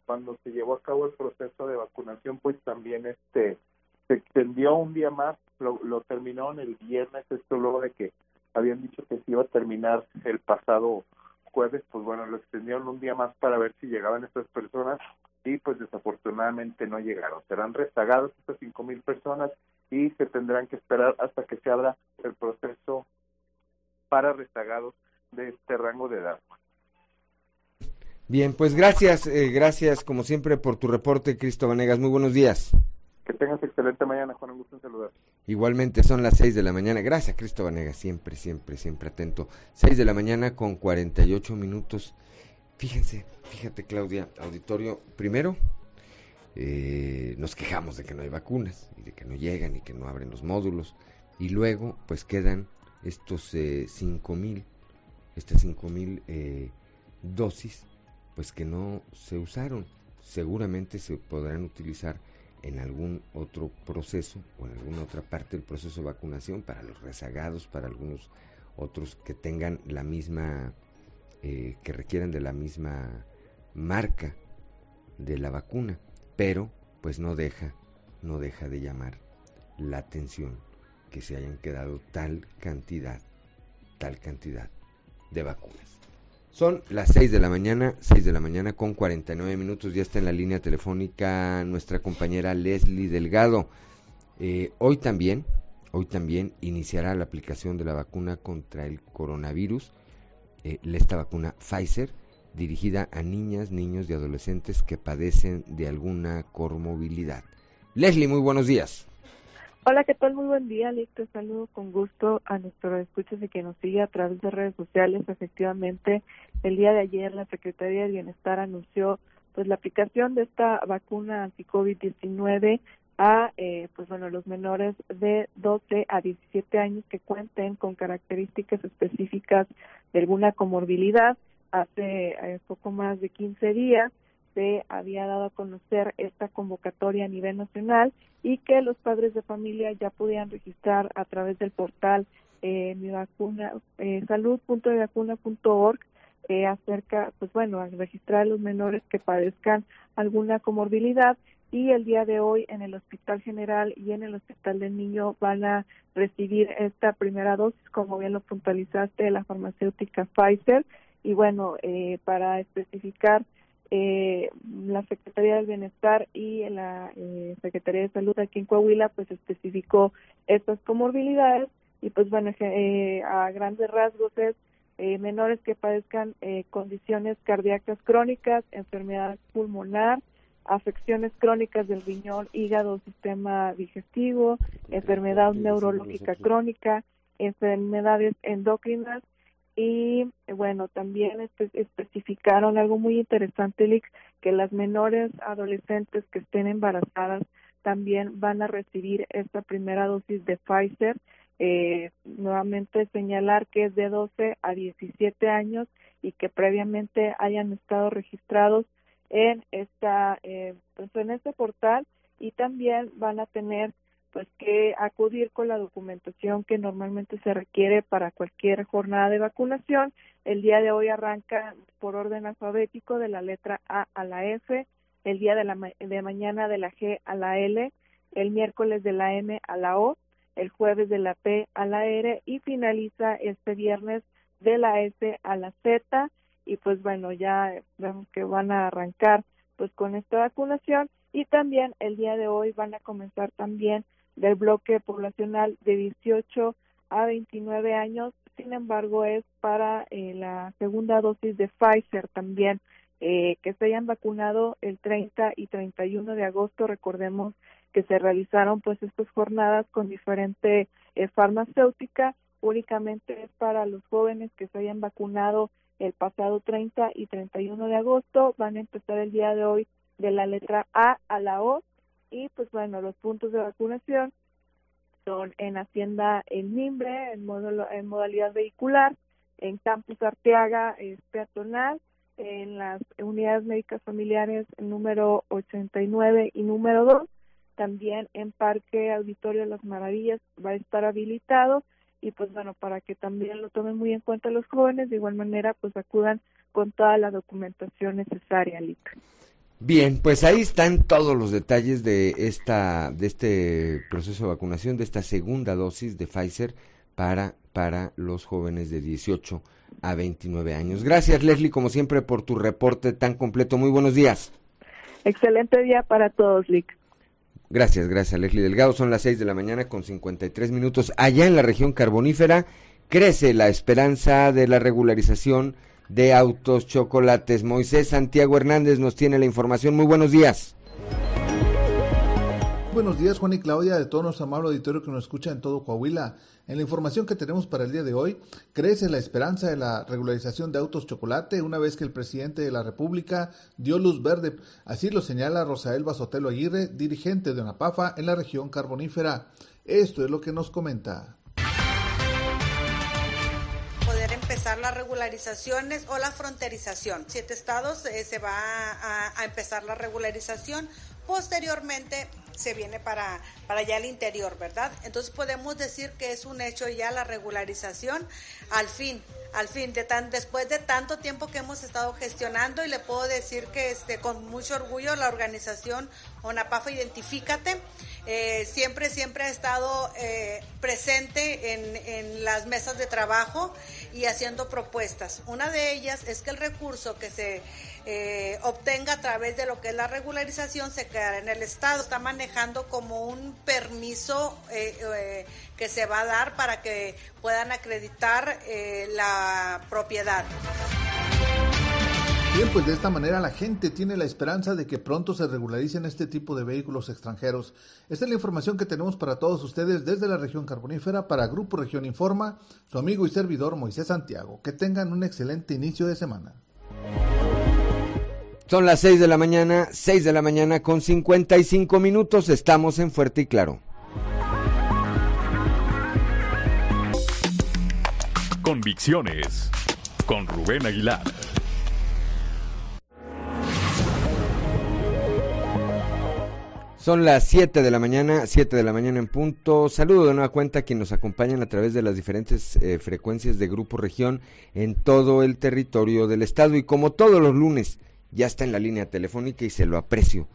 Cuando se llevó a cabo el proceso de vacunación, pues también este se extendió un día más, lo, lo terminó en el viernes, esto luego de que habían dicho que se iba a terminar el pasado jueves, pues bueno, lo extendieron un día más para ver si llegaban estas personas y pues desafortunadamente no llegaron. Serán rezagados estas cinco mil personas y se tendrán que esperar hasta que se abra el proceso para rezagados de este rango de edad. Bien, pues gracias, eh, gracias como siempre por tu reporte, Cristo Vanegas. Muy buenos días. Que tengas excelente mañana, Juan. Un gusto en saludar. Igualmente son las 6 de la mañana. Gracias, Cristo Vanega, siempre, siempre, siempre atento. 6 de la mañana con 48 minutos. Fíjense, fíjate, Claudia, auditorio, primero eh, nos quejamos de que no hay vacunas y de que no llegan y que no abren los módulos. Y luego, pues quedan estos eh, 5 mil, estas 5 mil eh, dosis, pues que no se usaron. Seguramente se podrán utilizar en algún otro proceso o en alguna otra parte del proceso de vacunación para los rezagados, para algunos otros que tengan la misma, eh, que requieran de la misma marca de la vacuna, pero pues no deja, no deja de llamar la atención que se hayan quedado tal cantidad, tal cantidad de vacunas. Son las 6 de la mañana, 6 de la mañana con 49 minutos. Ya está en la línea telefónica nuestra compañera Leslie Delgado. Eh, hoy también, hoy también iniciará la aplicación de la vacuna contra el coronavirus, eh, esta vacuna Pfizer, dirigida a niñas, niños y adolescentes que padecen de alguna comorbilidad. Leslie, muy buenos días. Hola, ¿qué tal? Muy buen día, Lick. Te saludo con gusto a nuestros escuchas y que nos sigue a través de redes sociales. Efectivamente, el día de ayer la Secretaría de Bienestar anunció pues la aplicación de esta vacuna anti-COVID-19 a eh, pues bueno los menores de 12 a 17 años que cuenten con características específicas de alguna comorbilidad. Hace eh, poco más de 15 días se había dado a conocer esta convocatoria a nivel nacional y que los padres de familia ya podían registrar a través del portal eh, mi vacuna eh, salud.vacuna.org eh, acerca pues bueno a registrar a los menores que padezcan alguna comorbilidad y el día de hoy en el Hospital General y en el Hospital del Niño van a recibir esta primera dosis, como bien lo puntualizaste, de la farmacéutica Pfizer. Y bueno, eh, para especificar, eh, la Secretaría del Bienestar y la eh, Secretaría de Salud aquí en Coahuila pues especificó estas comorbilidades y pues bueno eh, a grandes rasgos es eh, menores que padezcan eh, condiciones cardíacas crónicas, enfermedad pulmonar, afecciones crónicas del riñón, hígado, sistema digestivo, enfermedad neurológica crónica, enfermedades endocrinas y bueno, también especificaron algo muy interesante, Lick, que las menores adolescentes que estén embarazadas también van a recibir esta primera dosis de Pfizer. Eh, nuevamente señalar que es de 12 a 17 años y que previamente hayan estado registrados en esta eh, pues en este portal y también van a tener pues que acudir con la documentación que normalmente se requiere para cualquier jornada de vacunación. El día de hoy arranca por orden alfabético de la letra A a la F, el día de la de mañana de la G a la L, el miércoles de la M a la O, el jueves de la P a la R y finaliza este viernes de la S a la Z y pues bueno, ya vemos que van a arrancar pues con esta vacunación y también el día de hoy van a comenzar también del bloque poblacional de 18 a 29 años. Sin embargo, es para eh, la segunda dosis de Pfizer también, eh, que se hayan vacunado el 30 y 31 de agosto. Recordemos que se realizaron pues estas jornadas con diferente eh, farmacéutica. Únicamente es para los jóvenes que se hayan vacunado el pasado 30 y 31 de agosto. Van a empezar el día de hoy de la letra A a la O y pues bueno, los puntos de vacunación son en Hacienda El Mimbre, en, en modalidad vehicular, en Campus Arteaga es peatonal, en las unidades médicas familiares número 89 y número 2, también en Parque Auditorio de las Maravillas va a estar habilitado y pues bueno, para que también lo tomen muy en cuenta los jóvenes, de igual manera pues acudan con toda la documentación necesaria, Lic. Bien, pues ahí están todos los detalles de esta de este proceso de vacunación de esta segunda dosis de Pfizer para para los jóvenes de 18 a 29 años. Gracias, Leslie, como siempre por tu reporte tan completo. Muy buenos días. Excelente día para todos, Lick. Gracias, gracias, Leslie Delgado. Son las 6 de la mañana con 53 minutos. Allá en la región carbonífera crece la esperanza de la regularización de Autos Chocolates. Moisés Santiago Hernández nos tiene la información. Muy buenos días. Buenos días Juan y Claudia de todo nuestro amable auditorio que nos escucha en todo Coahuila. En la información que tenemos para el día de hoy, crece la esperanza de la regularización de autos chocolate una vez que el presidente de la República dio luz verde. Así lo señala Rosael Sotelo Aguirre, dirigente de UNAPAFA en la región carbonífera. Esto es lo que nos comenta. Empezar las regularizaciones o la fronterización. Siete estados eh, se va a, a empezar la regularización. Posteriormente se viene para, para allá el interior, ¿verdad? Entonces podemos decir que es un hecho ya la regularización al fin, al fin, de tan, después de tanto tiempo que hemos estado gestionando y le puedo decir que este, con mucho orgullo la organización ONAPAFA Identifícate eh, siempre, siempre ha estado eh, presente en, en las mesas de trabajo y haciendo propuestas. Una de ellas es que el recurso que se eh, obtenga a través de lo que es la regularización se quedará en el Estado. Está manejando como un permiso eh, eh, que se va a dar para que puedan acreditar la propiedad. Bien, pues de esta manera la gente tiene la esperanza de que pronto se regularicen este tipo de vehículos extranjeros. Esta es la información que tenemos para todos ustedes desde la región carbonífera para Grupo Región Informa, su amigo y servidor Moisés Santiago. Que tengan un excelente inicio de semana. Son las 6 de la mañana, 6 de la mañana con 55 minutos. Estamos en Fuerte y Claro. Convicciones con Rubén Aguilar. Son las 7 de la mañana, 7 de la mañana en punto. Saludo de nueva cuenta a quienes nos acompañan a través de las diferentes eh, frecuencias de Grupo Región en todo el territorio del estado. Y como todos los lunes, ya está en la línea telefónica y se lo aprecio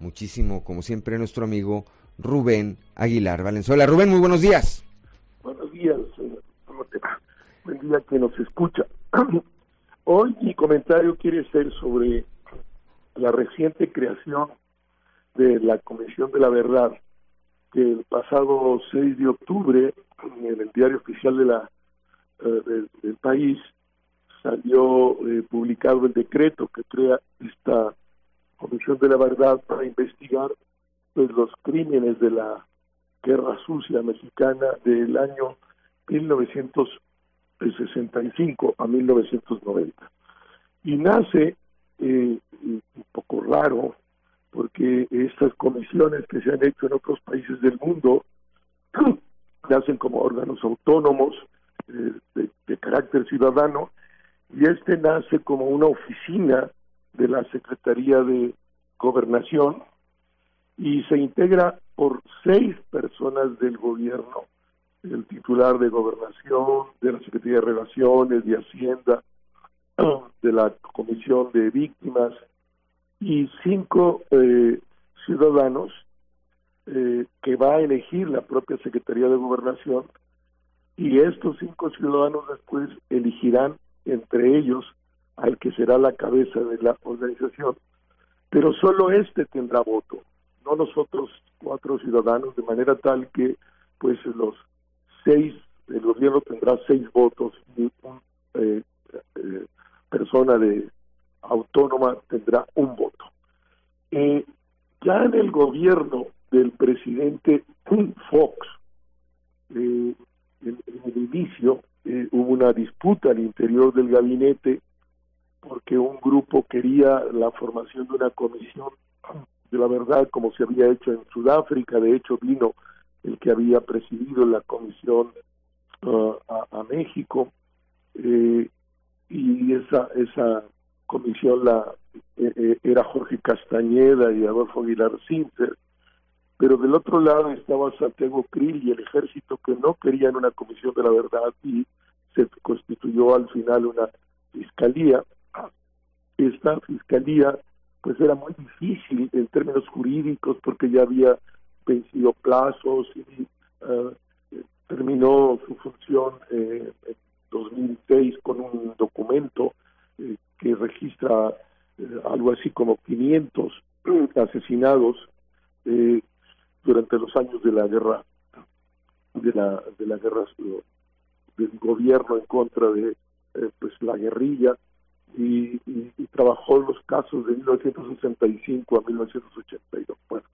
muchísimo, como siempre, nuestro amigo Rubén Aguilar Valenzuela. Rubén, muy buenos días. Buenos días, ¿cómo te va? Buen día que nos escucha. Hoy mi comentario quiere ser sobre la reciente creación de la Comisión de la Verdad, que el pasado 6 de octubre, en el diario oficial de la, eh, del país, salió eh, publicado el decreto que crea esta Comisión de la Verdad para investigar pues, los crímenes de la Guerra Sucia Mexicana del año 1965 a 1990. Y nace eh, un poco raro porque estas comisiones que se han hecho en otros países del mundo nacen como órganos autónomos eh, de, carácter ciudadano y este nace como una oficina de la Secretaría de Gobernación y se integra por seis personas del gobierno, el titular de Gobernación, de la Secretaría de Relaciones, de Hacienda, de la Comisión de Víctimas y cinco eh, ciudadanos eh, que va a elegir la propia Secretaría de Gobernación y estos cinco ciudadanos después elegirán entre ellos al que será la cabeza de la organización, pero solo este tendrá voto, no los otros cuatro ciudadanos, de manera tal que pues los seis, el gobierno tendrá seis votos y una eh, eh, persona de autónoma tendrá un voto. Eh, ya en el gobierno del presidente Fox, en, en, el inicio, eh, hubo una disputa al interior del gabinete porque un grupo quería la formación de una comisión de la verdad como se había hecho en Sudáfrica, de hecho vino el que había presidido la comisión uh, a, México eh, y esa esa comisión la eh, era Jorge Castañeda y Adolfo Aguilar Sinter pero del otro lado estaba Santiago Krill y el ejército que no querían una comisión de la verdad y se constituyó al final una fiscalía. Esta fiscalía pues era muy difícil en términos jurídicos porque ya había vencido plazos y eh, terminó su función eh, en 2006 con un documento eh, que registra algo así como 500 asesinados durante los años de la guerra de la de la guerra del gobierno en contra de eh, pues la guerrilla y, trabajó en los casos de 1965 a 1982 bueno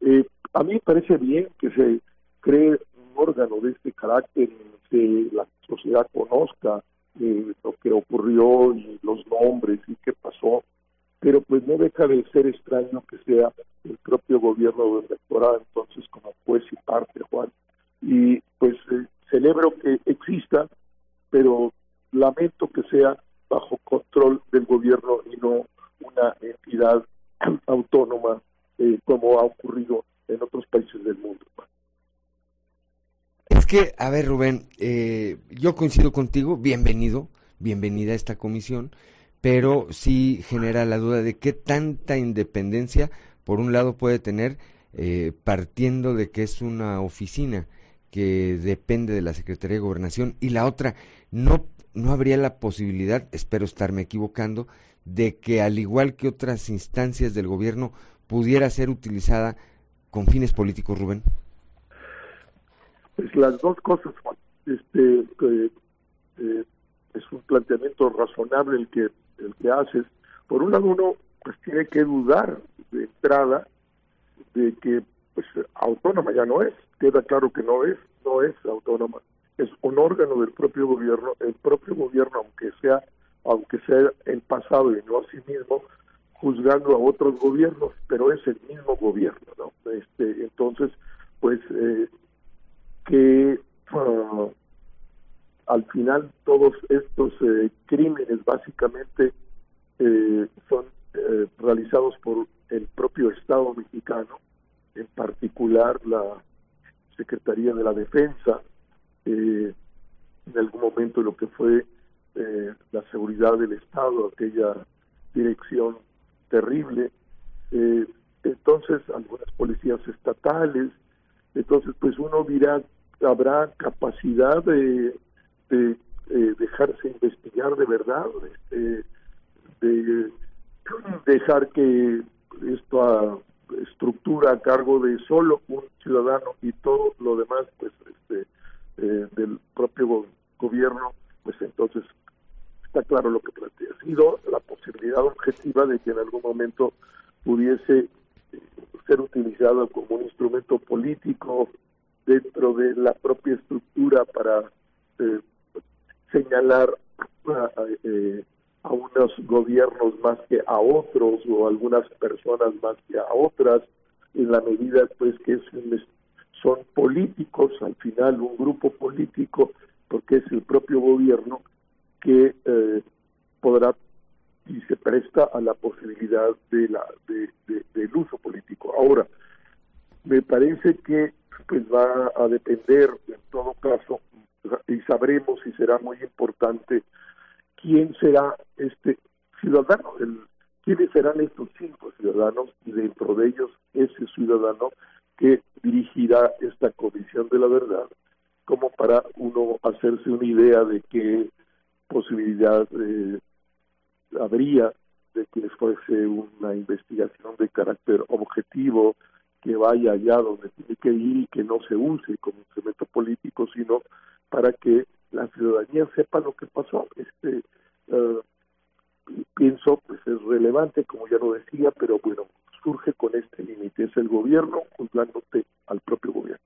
eh, a mí me parece bien que se cree un órgano de este carácter, que la sociedad conozca eh, lo que ocurrió y los nombres y qué pasó, pero pues no deja de ser extraño que sea el propio gobierno de rectorado entonces como juez y parte, Juan. Y pues eh, celebro que exista, pero lamento que sea bajo control del gobierno y no una entidad autónoma eh, como ha ocurrido en otros países del mundo. Es que, a ver, Rubén, eh, yo coincido contigo, bienvenido, bienvenida a esta comisión, pero sí genera la duda de qué tanta independencia, por un lado, puede tener, eh, partiendo de que es una oficina que depende de la Secretaría de Gobernación, y la otra, no, no habría la posibilidad, espero estarme equivocando, de que al igual que otras instancias del gobierno, pudiera ser utilizada con fines políticos, Rubén. Pues las dos cosas. Este, eh, es un planteamiento razonable el que el que haces. Por un lado, uno pues tiene que dudar de entrada de que pues autónoma ya no es. Queda claro que no es, no es autónoma. Es un órgano del propio gobierno. El propio gobierno, aunque sea aunque sea el pasado y no a sí mismo, juzgando a otros gobiernos, pero es el mismo gobierno, ¿no? Este, entonces, pues eh, que uh, al final todos estos eh, crímenes básicamente eh, son eh, realizados por el propio Estado mexicano, en particular la Secretaría de la Defensa, en algún momento lo que fue la seguridad del Estado, aquella dirección terrible, entonces algunas policías estatales, entonces pues uno dirá, habrá capacidad de de eh, dejarse investigar de verdad, este, de dejar que esta estructura a cargo de solo un ciudadano y todo lo demás pues este eh, del propio gobierno pues entonces está claro lo que plantea. Sido la posibilidad objetiva de que en algún momento pudiese eh, ser utilizado como un instrumento político dentro de la propia estructura para eh, señalar eh, a unos gobiernos más que a otros o algunas personas más que a otras en la medida pues que es son políticos al final un grupo político porque es el propio gobierno que eh, podrá y se presta a la posibilidad de la de, del uso político. Ahora me parece que pues va a depender en todo caso y sabremos y será muy importante quién será este ciudadano, el, quiénes serán estos cinco ciudadanos y dentro de ellos ese ciudadano que dirigirá esta comisión de la verdad, como para uno hacerse una idea de qué posibilidad eh, habría de que fuese una investigación de carácter objetivo, que vaya allá donde tiene que ir y que no se use como instrumento político, sino para que la ciudadanía sepa lo que pasó. Este, uh, pienso, pues es relevante, como ya lo decía, pero bueno, surge con este límite, es el gobierno juzgándote al propio gobierno.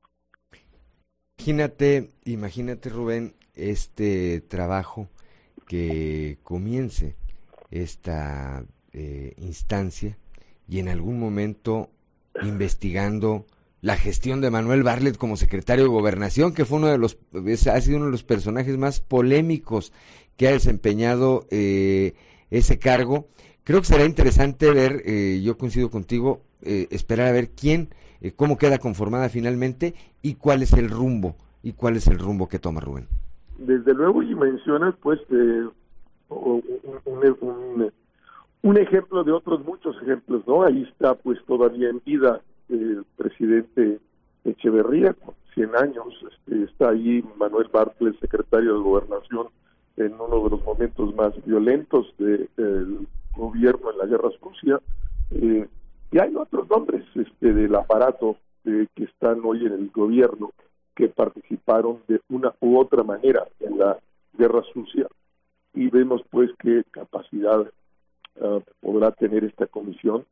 Imagínate, imagínate Rubén, este trabajo que comience esta eh, instancia y en algún momento investigando la gestión de Manuel Barlet como secretario de Gobernación, que fue uno de los, ha sido uno de los personajes más polémicos que ha desempeñado eh, ese cargo. Creo que será interesante ver, eh, yo coincido contigo, eh, esperar a ver quién, cómo queda conformada finalmente y cuál es el rumbo, y cuál es el rumbo que toma Rubén. Desde luego, y mencionas pues un, un, un ejemplo de otros muchos ejemplos, ¿no? Ahí está pues todavía en vida el presidente Echeverría, con 100 años, este, está ahí Manuel Bartlett, secretario de Gobernación, en uno de los momentos más violentos del gobierno en la guerra sucia, eh, y hay otros nombres este, del aparato eh, que están hoy en el gobierno que participaron de una u otra manera en la guerra sucia. Y vemos pues qué capacidad ah, podrá tener esta comisión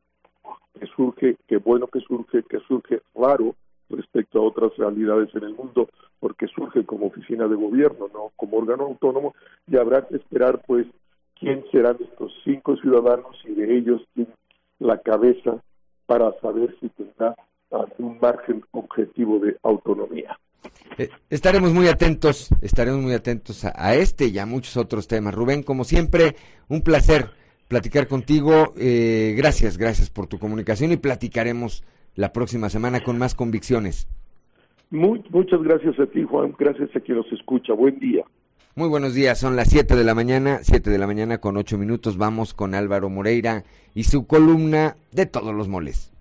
es surge, qué bueno que surge, que surge raro respecto a otras realidades en el mundo, porque surge como oficina de gobierno, no como órgano autónomo, y habrá que esperar pues quién serán estos cinco ciudadanos y de ellos la cabeza para saber si tendrá un margen objetivo de autonomía. Eh, estaremos muy atentos, estaremos muy atentos a, este y a muchos otros temas. Rubén, como siempre, un placer platicar contigo. Eh, gracias, gracias por tu comunicación y platicaremos la próxima semana con más convicciones. muchas gracias a ti, Juan. Gracias a quien nos escucha. Buen día. Muy buenos días, son las 7 de la mañana, 7 de la mañana con 8 minutos. Vamos con Álvaro Moreira y su columna de todos los moles.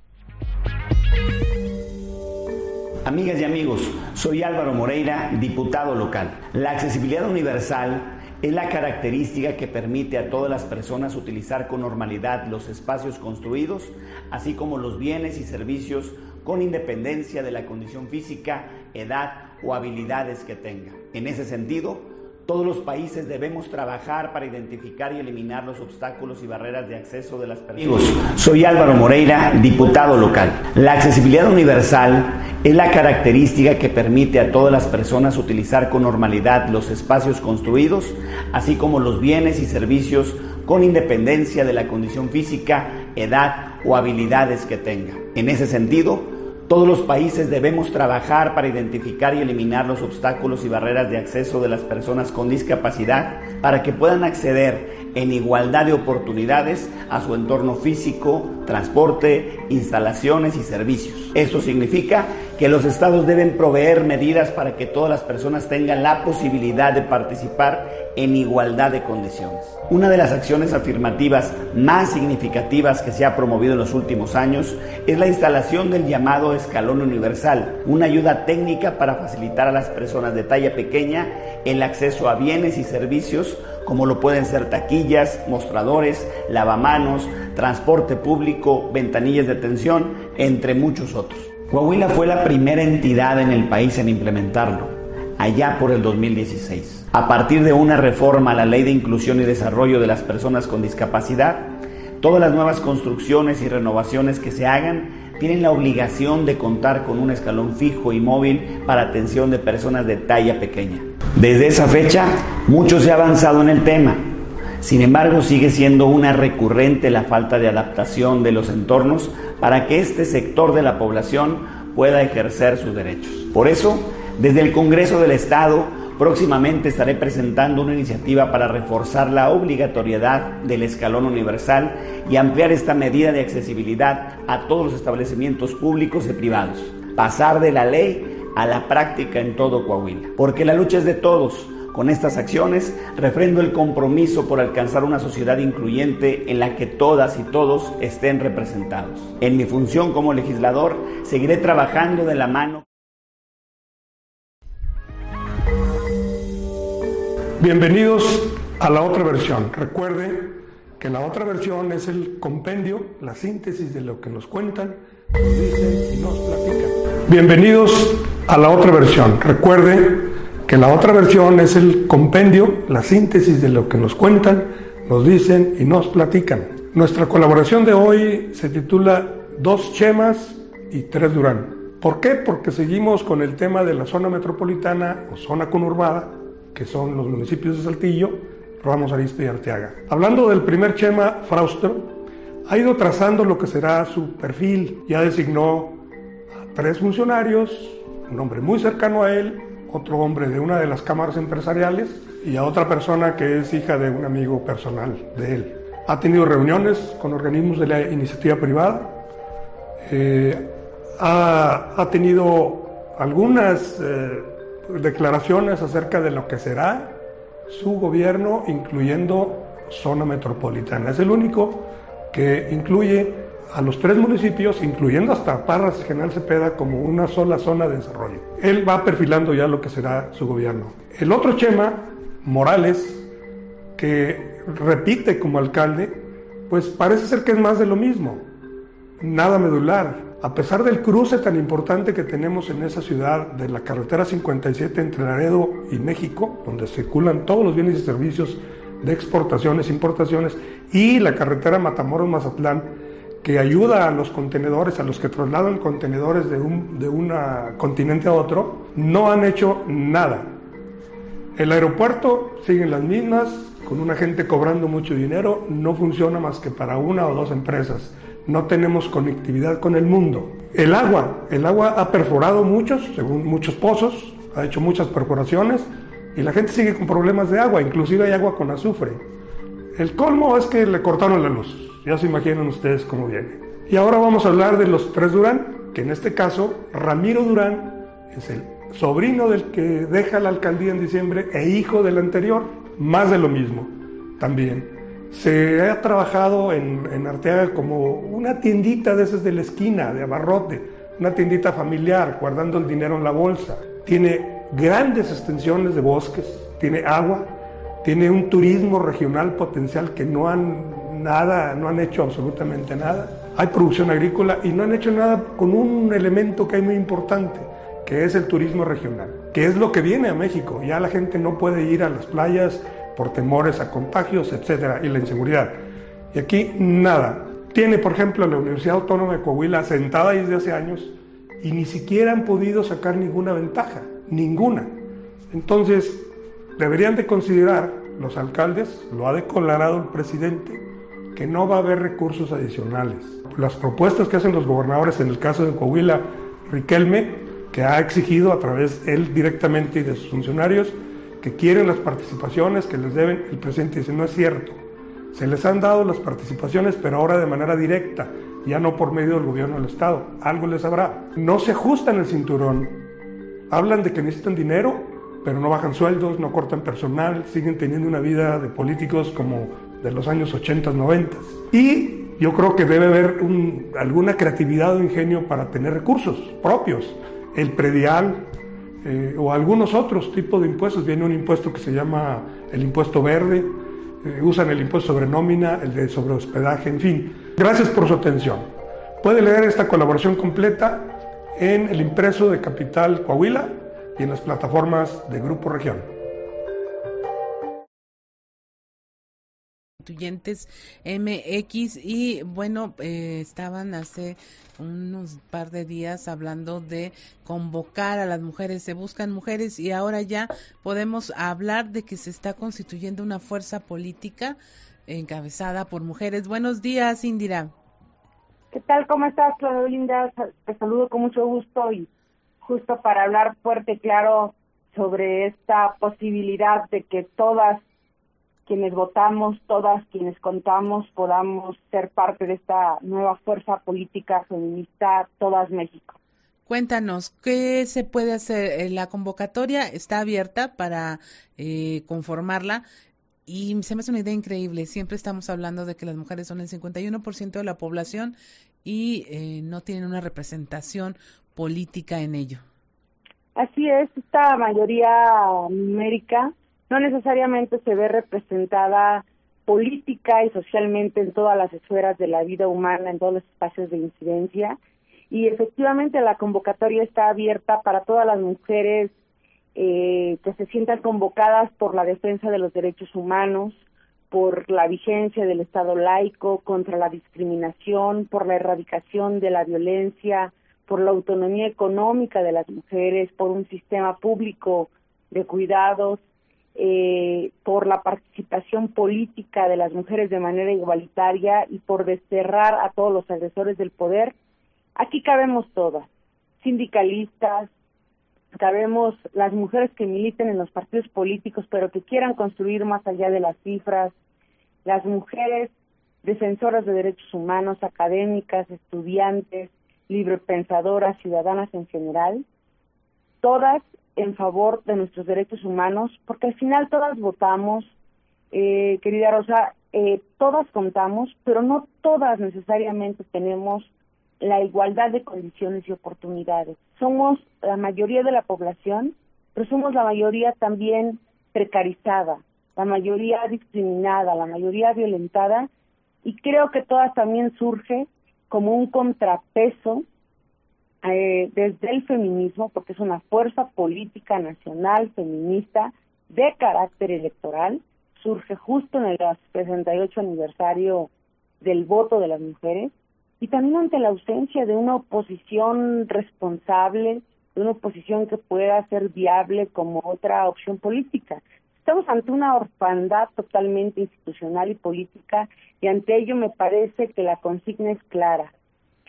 Amigas y amigos, soy Álvaro Moreira, diputado local. La accesibilidad universal es la característica que permite a todas las personas utilizar con normalidad los espacios construidos, así como los bienes y servicios con independencia de la condición física, edad o habilidades que tenga. En ese sentido, todos los países debemos trabajar para identificar y eliminar los obstáculos y barreras de acceso de las personas. Soy Álvaro Moreira, diputado local. La accesibilidad universal es la característica que permite a todas las personas utilizar con normalidad los espacios construidos, así como los bienes y servicios con independencia de la condición física, edad o habilidades que tenga. En ese sentido, todos los países debemos trabajar para identificar y eliminar los obstáculos y barreras de acceso de las personas con discapacidad para que puedan acceder en igualdad de oportunidades a su entorno físico, transporte, instalaciones y servicios. Esto significa que los estados deben proveer medidas para que todas las personas tengan la posibilidad de participar en igualdad de condiciones. Una de las acciones afirmativas más significativas que se ha promovido en los últimos años es la instalación del llamado escalón universal, una ayuda técnica para facilitar a las personas de talla pequeña el acceso a bienes y servicios como lo pueden ser taquillas, mostradores, lavamanos, transporte público, ventanillas de atención, entre muchos otros. Coahuila fue la primera entidad en el país en implementarlo, allá por el 2016. A partir de una reforma a la Ley de Inclusión y Desarrollo de las Personas con Discapacidad, todas las nuevas construcciones y renovaciones que se hagan tienen la obligación de contar con un escalón fijo y móvil para atención de personas de talla pequeña. Desde esa fecha, mucho se ha avanzado en el tema. Sin embargo, sigue siendo una recurrente la falta de adaptación de los entornos para que este sector de la población pueda ejercer sus derechos. Por eso, desde el Congreso del Estado, Próximamente estaré presentando una iniciativa para reforzar la obligatoriedad del escalón universal y ampliar esta medida de accesibilidad a todos los establecimientos públicos y privados. Pasar de la ley a la práctica en todo Coahuila. Porque la lucha es de todos. Con estas acciones refrendo el compromiso por alcanzar una sociedad incluyente en la que todas y todos estén representados. En mi función como legislador seguiré trabajando de la mano. Bienvenidos a la otra versión. Recuerde que la otra versión es el compendio, la síntesis de lo que nos cuentan, nos dicen y nos platican. Bienvenidos a la otra versión. Recuerde que la otra versión es el compendio, la síntesis de lo que nos cuentan, nos dicen y nos platican. Nuestra colaboración de hoy se titula Dos Chemas y Tres Durán. ¿Por qué? Porque seguimos con el tema de la zona metropolitana o zona conurbada que son los municipios de Saltillo, Ramos Arizpe y Arteaga. Hablando del primer Chema, Frausto, ha ido trazando lo que será su perfil. Ya designó a tres funcionarios, un hombre muy cercano a él, otro hombre de una de las cámaras empresariales y a otra persona que es hija de un amigo personal de él. Ha tenido reuniones con organismos de la iniciativa privada, eh, ha, tenido algunas eh, declaraciones acerca de lo que será su gobierno, incluyendo zona metropolitana. Es el único que incluye a los tres municipios, incluyendo hasta Parras General Cepeda, como una sola zona de desarrollo. Él va perfilando ya lo que será su gobierno. El otro Chema, Morales, que repite como alcalde, pues parece ser que es más de lo mismo. Nada medular, a pesar del cruce tan importante que tenemos en esa ciudad de la carretera 57 entre Laredo y México, donde circulan todos los bienes y servicios de exportaciones, importaciones, y la carretera Matamoros-Mazatlán, que ayuda a los contenedores, a los que trasladan contenedores de un de una continente a otro, no han hecho nada. El aeropuerto sigue en las mismas, con una gente cobrando mucho dinero, no funciona más que para una o dos empresas. No tenemos conectividad con el mundo. El agua, el agua ha perforado muchos, según muchos pozos, ha hecho muchas perforaciones y la gente sigue con problemas de agua, inclusive hay agua con azufre. El colmo es que le cortaron la luz, ya se imaginan ustedes cómo viene. Y ahora vamos a hablar de los tres Durán, que en este caso Ramiro Durán es el sobrino del que deja la alcaldía en diciembre e hijo del anterior, más de lo mismo también. Se ha trabajado en, en Arteaga como una tiendita de esas de la esquina, de abarrote, una tiendita familiar, guardando el dinero en la bolsa. Tiene grandes extensiones de bosques, tiene agua, tiene un turismo regional potencial que no han nada, no han hecho absolutamente nada. Hay producción agrícola y no han hecho nada con un elemento que hay muy importante, que es el turismo regional, que es lo que viene a México. Ya la gente no puede ir a las playas por temores a contagios, etcétera, y la inseguridad. Y aquí nada. Tiene, por ejemplo, la Universidad Autónoma de Coahuila sentada desde hace años y ni siquiera han podido sacar ninguna ventaja, ninguna. Entonces, deberían de considerar los alcaldes, lo ha declarado el presidente, que no va a haber recursos adicionales. Las propuestas que hacen los gobernadores en el caso de Coahuila, Riquelme, que ha exigido a través él directamente y de sus funcionarios, que quieren las participaciones que les deben, el presidente dice, no es cierto. Se les han dado las participaciones, pero ahora de manera directa, ya no por medio del gobierno del Estado. Algo les habrá. No se ajustan el cinturón. Hablan de que necesitan dinero, pero no bajan sueldos, no cortan personal, siguen teniendo una vida de políticos como de los años 80, 90. Y yo creo que debe haber alguna creatividad o ingenio para tener recursos propios. El predial, eh, o algunos otros tipos de impuestos. Viene un impuesto que se llama el impuesto verde, eh, usan el impuesto sobre nómina, el de sobre hospedaje, en fin. Gracias por su atención. Puede leer esta colaboración completa en el impreso de Capital Coahuila y en las plataformas de Grupo Región. Constituyentes MX y bueno, eh, estaban hace unos par de días hablando de convocar a las mujeres, se buscan mujeres y ahora ya podemos hablar de que se está constituyendo una fuerza política encabezada por mujeres. Buenos días, Indira. ¿Qué tal? ¿Cómo estás, Claudia? Te saludo con mucho gusto y justo para hablar fuerte y claro sobre esta posibilidad de que todas quienes votamos, todas quienes contamos, podamos ser parte de esta nueva fuerza política feminista, todas México. Cuéntanos, ¿qué se puede hacer? Eh, la convocatoria está abierta para eh, conformarla y se me hace una idea increíble. Siempre estamos hablando de que las mujeres son el 51% de la población y eh, no tienen una representación política en ello. Así es, esta mayoría numérica no necesariamente se ve representada política y socialmente en todas las esferas de la vida humana, en todos los espacios de incidencia. Y efectivamente la convocatoria está abierta para todas las mujeres eh, que se sientan convocadas por la defensa de los derechos humanos, por la vigencia del Estado laico, contra la discriminación, por la erradicación de la violencia, por la autonomía económica de las mujeres, por un sistema público de cuidados eh, por la participación política de las mujeres de manera igualitaria y por desterrar a todos los agresores del poder, aquí cabemos todas, sindicalistas, cabemos las mujeres que militen en los partidos políticos, pero que quieran construir más allá de las cifras, las mujeres defensoras de derechos humanos, académicas, estudiantes, librepensadoras, ciudadanas en general, todas en favor de nuestros derechos humanos, porque al final todas votamos, eh, querida Rosa, eh, todas contamos, pero no todas necesariamente tenemos la igualdad de condiciones y oportunidades. Somos la mayoría de la población, pero somos la mayoría también precarizada, la mayoría discriminada, la mayoría violentada, y creo que todas también surge como un contrapeso eh, desde el feminismo, porque es una fuerza política nacional feminista de carácter electoral, surge justo en el 68 aniversario del voto de las mujeres, y también ante la ausencia de una oposición responsable, de una oposición que pueda ser viable como otra opción política. Estamos ante una orfandad totalmente institucional y política y ante ello me parece que la consigna es clara,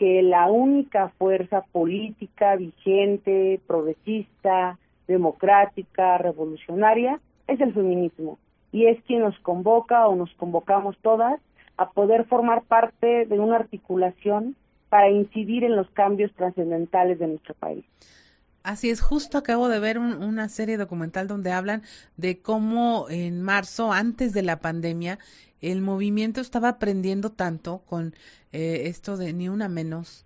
que la única fuerza política vigente, progresista, democrática, revolucionaria, es el feminismo y es quien nos convoca o nos convocamos todas a poder formar parte de una articulación para incidir en los cambios trascendentales de nuestro país. Así es, justo acabo de ver una serie documental donde hablan de cómo en marzo, antes de la pandemia, el movimiento estaba aprendiendo tanto con eh, esto de ni una menos,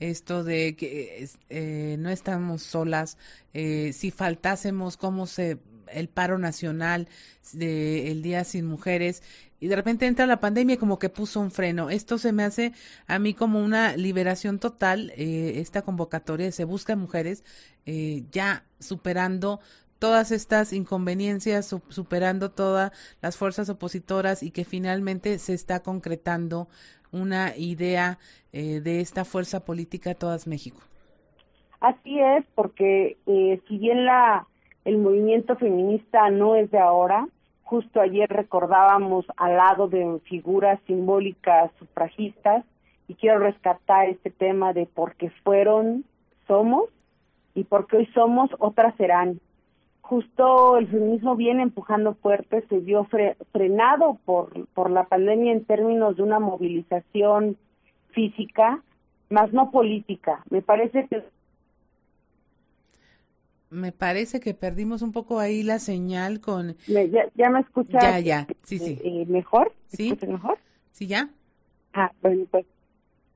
esto de que eh, no estamos solas, eh, si faltásemos, cómo se el paro nacional de el Día Sin Mujeres y de repente entra la pandemia y como que puso un freno. Esto se me hace a mí como una liberación total, eh, esta convocatoria, se busca mujeres eh, ya superando todas estas inconveniencias, superando todas las fuerzas opositoras y que finalmente se está concretando una idea eh, de esta fuerza política Todas México. Así es, porque si bien la el movimiento feminista no es de ahora. Justo ayer recordábamos al lado de figuras simbólicas sufragistas y quiero rescatar este tema de porque fueron, somos y porque hoy somos, otras serán. Justo el feminismo viene empujando fuerte, se vio frenado por, por la pandemia en términos de una movilización física, más no política. Me parece que me parece que perdimos un poco ahí la señal con... ¿Ya, me escuchas? Ya, ya, sí, sí. Eh, eh, ¿Mejor? ¿Sí? mejor? Sí, ya. Ah, bueno, pues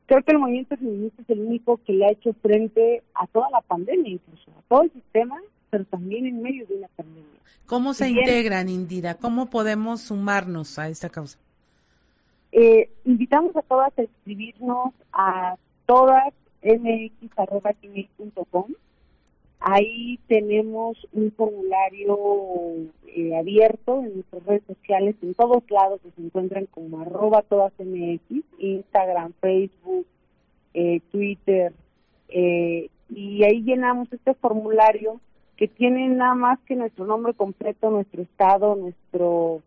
creo que el movimiento feminista es el único que le ha hecho frente a toda la pandemia, incluso a todo el sistema, pero también en medio de una pandemia. ¿Cómo se integran, Indira? ¿Cómo podemos sumarnos a esta causa? Eh, invitamos a todas a escribirnos a todas mx.com Ahí tenemos un formulario eh, abierto en nuestras redes sociales, en todos lados que se encuentran como arroba todas MX, Instagram, Facebook, eh, Twitter, eh, y ahí llenamos este formulario que tiene nada más que nuestro nombre completo, nuestro estado, nuestro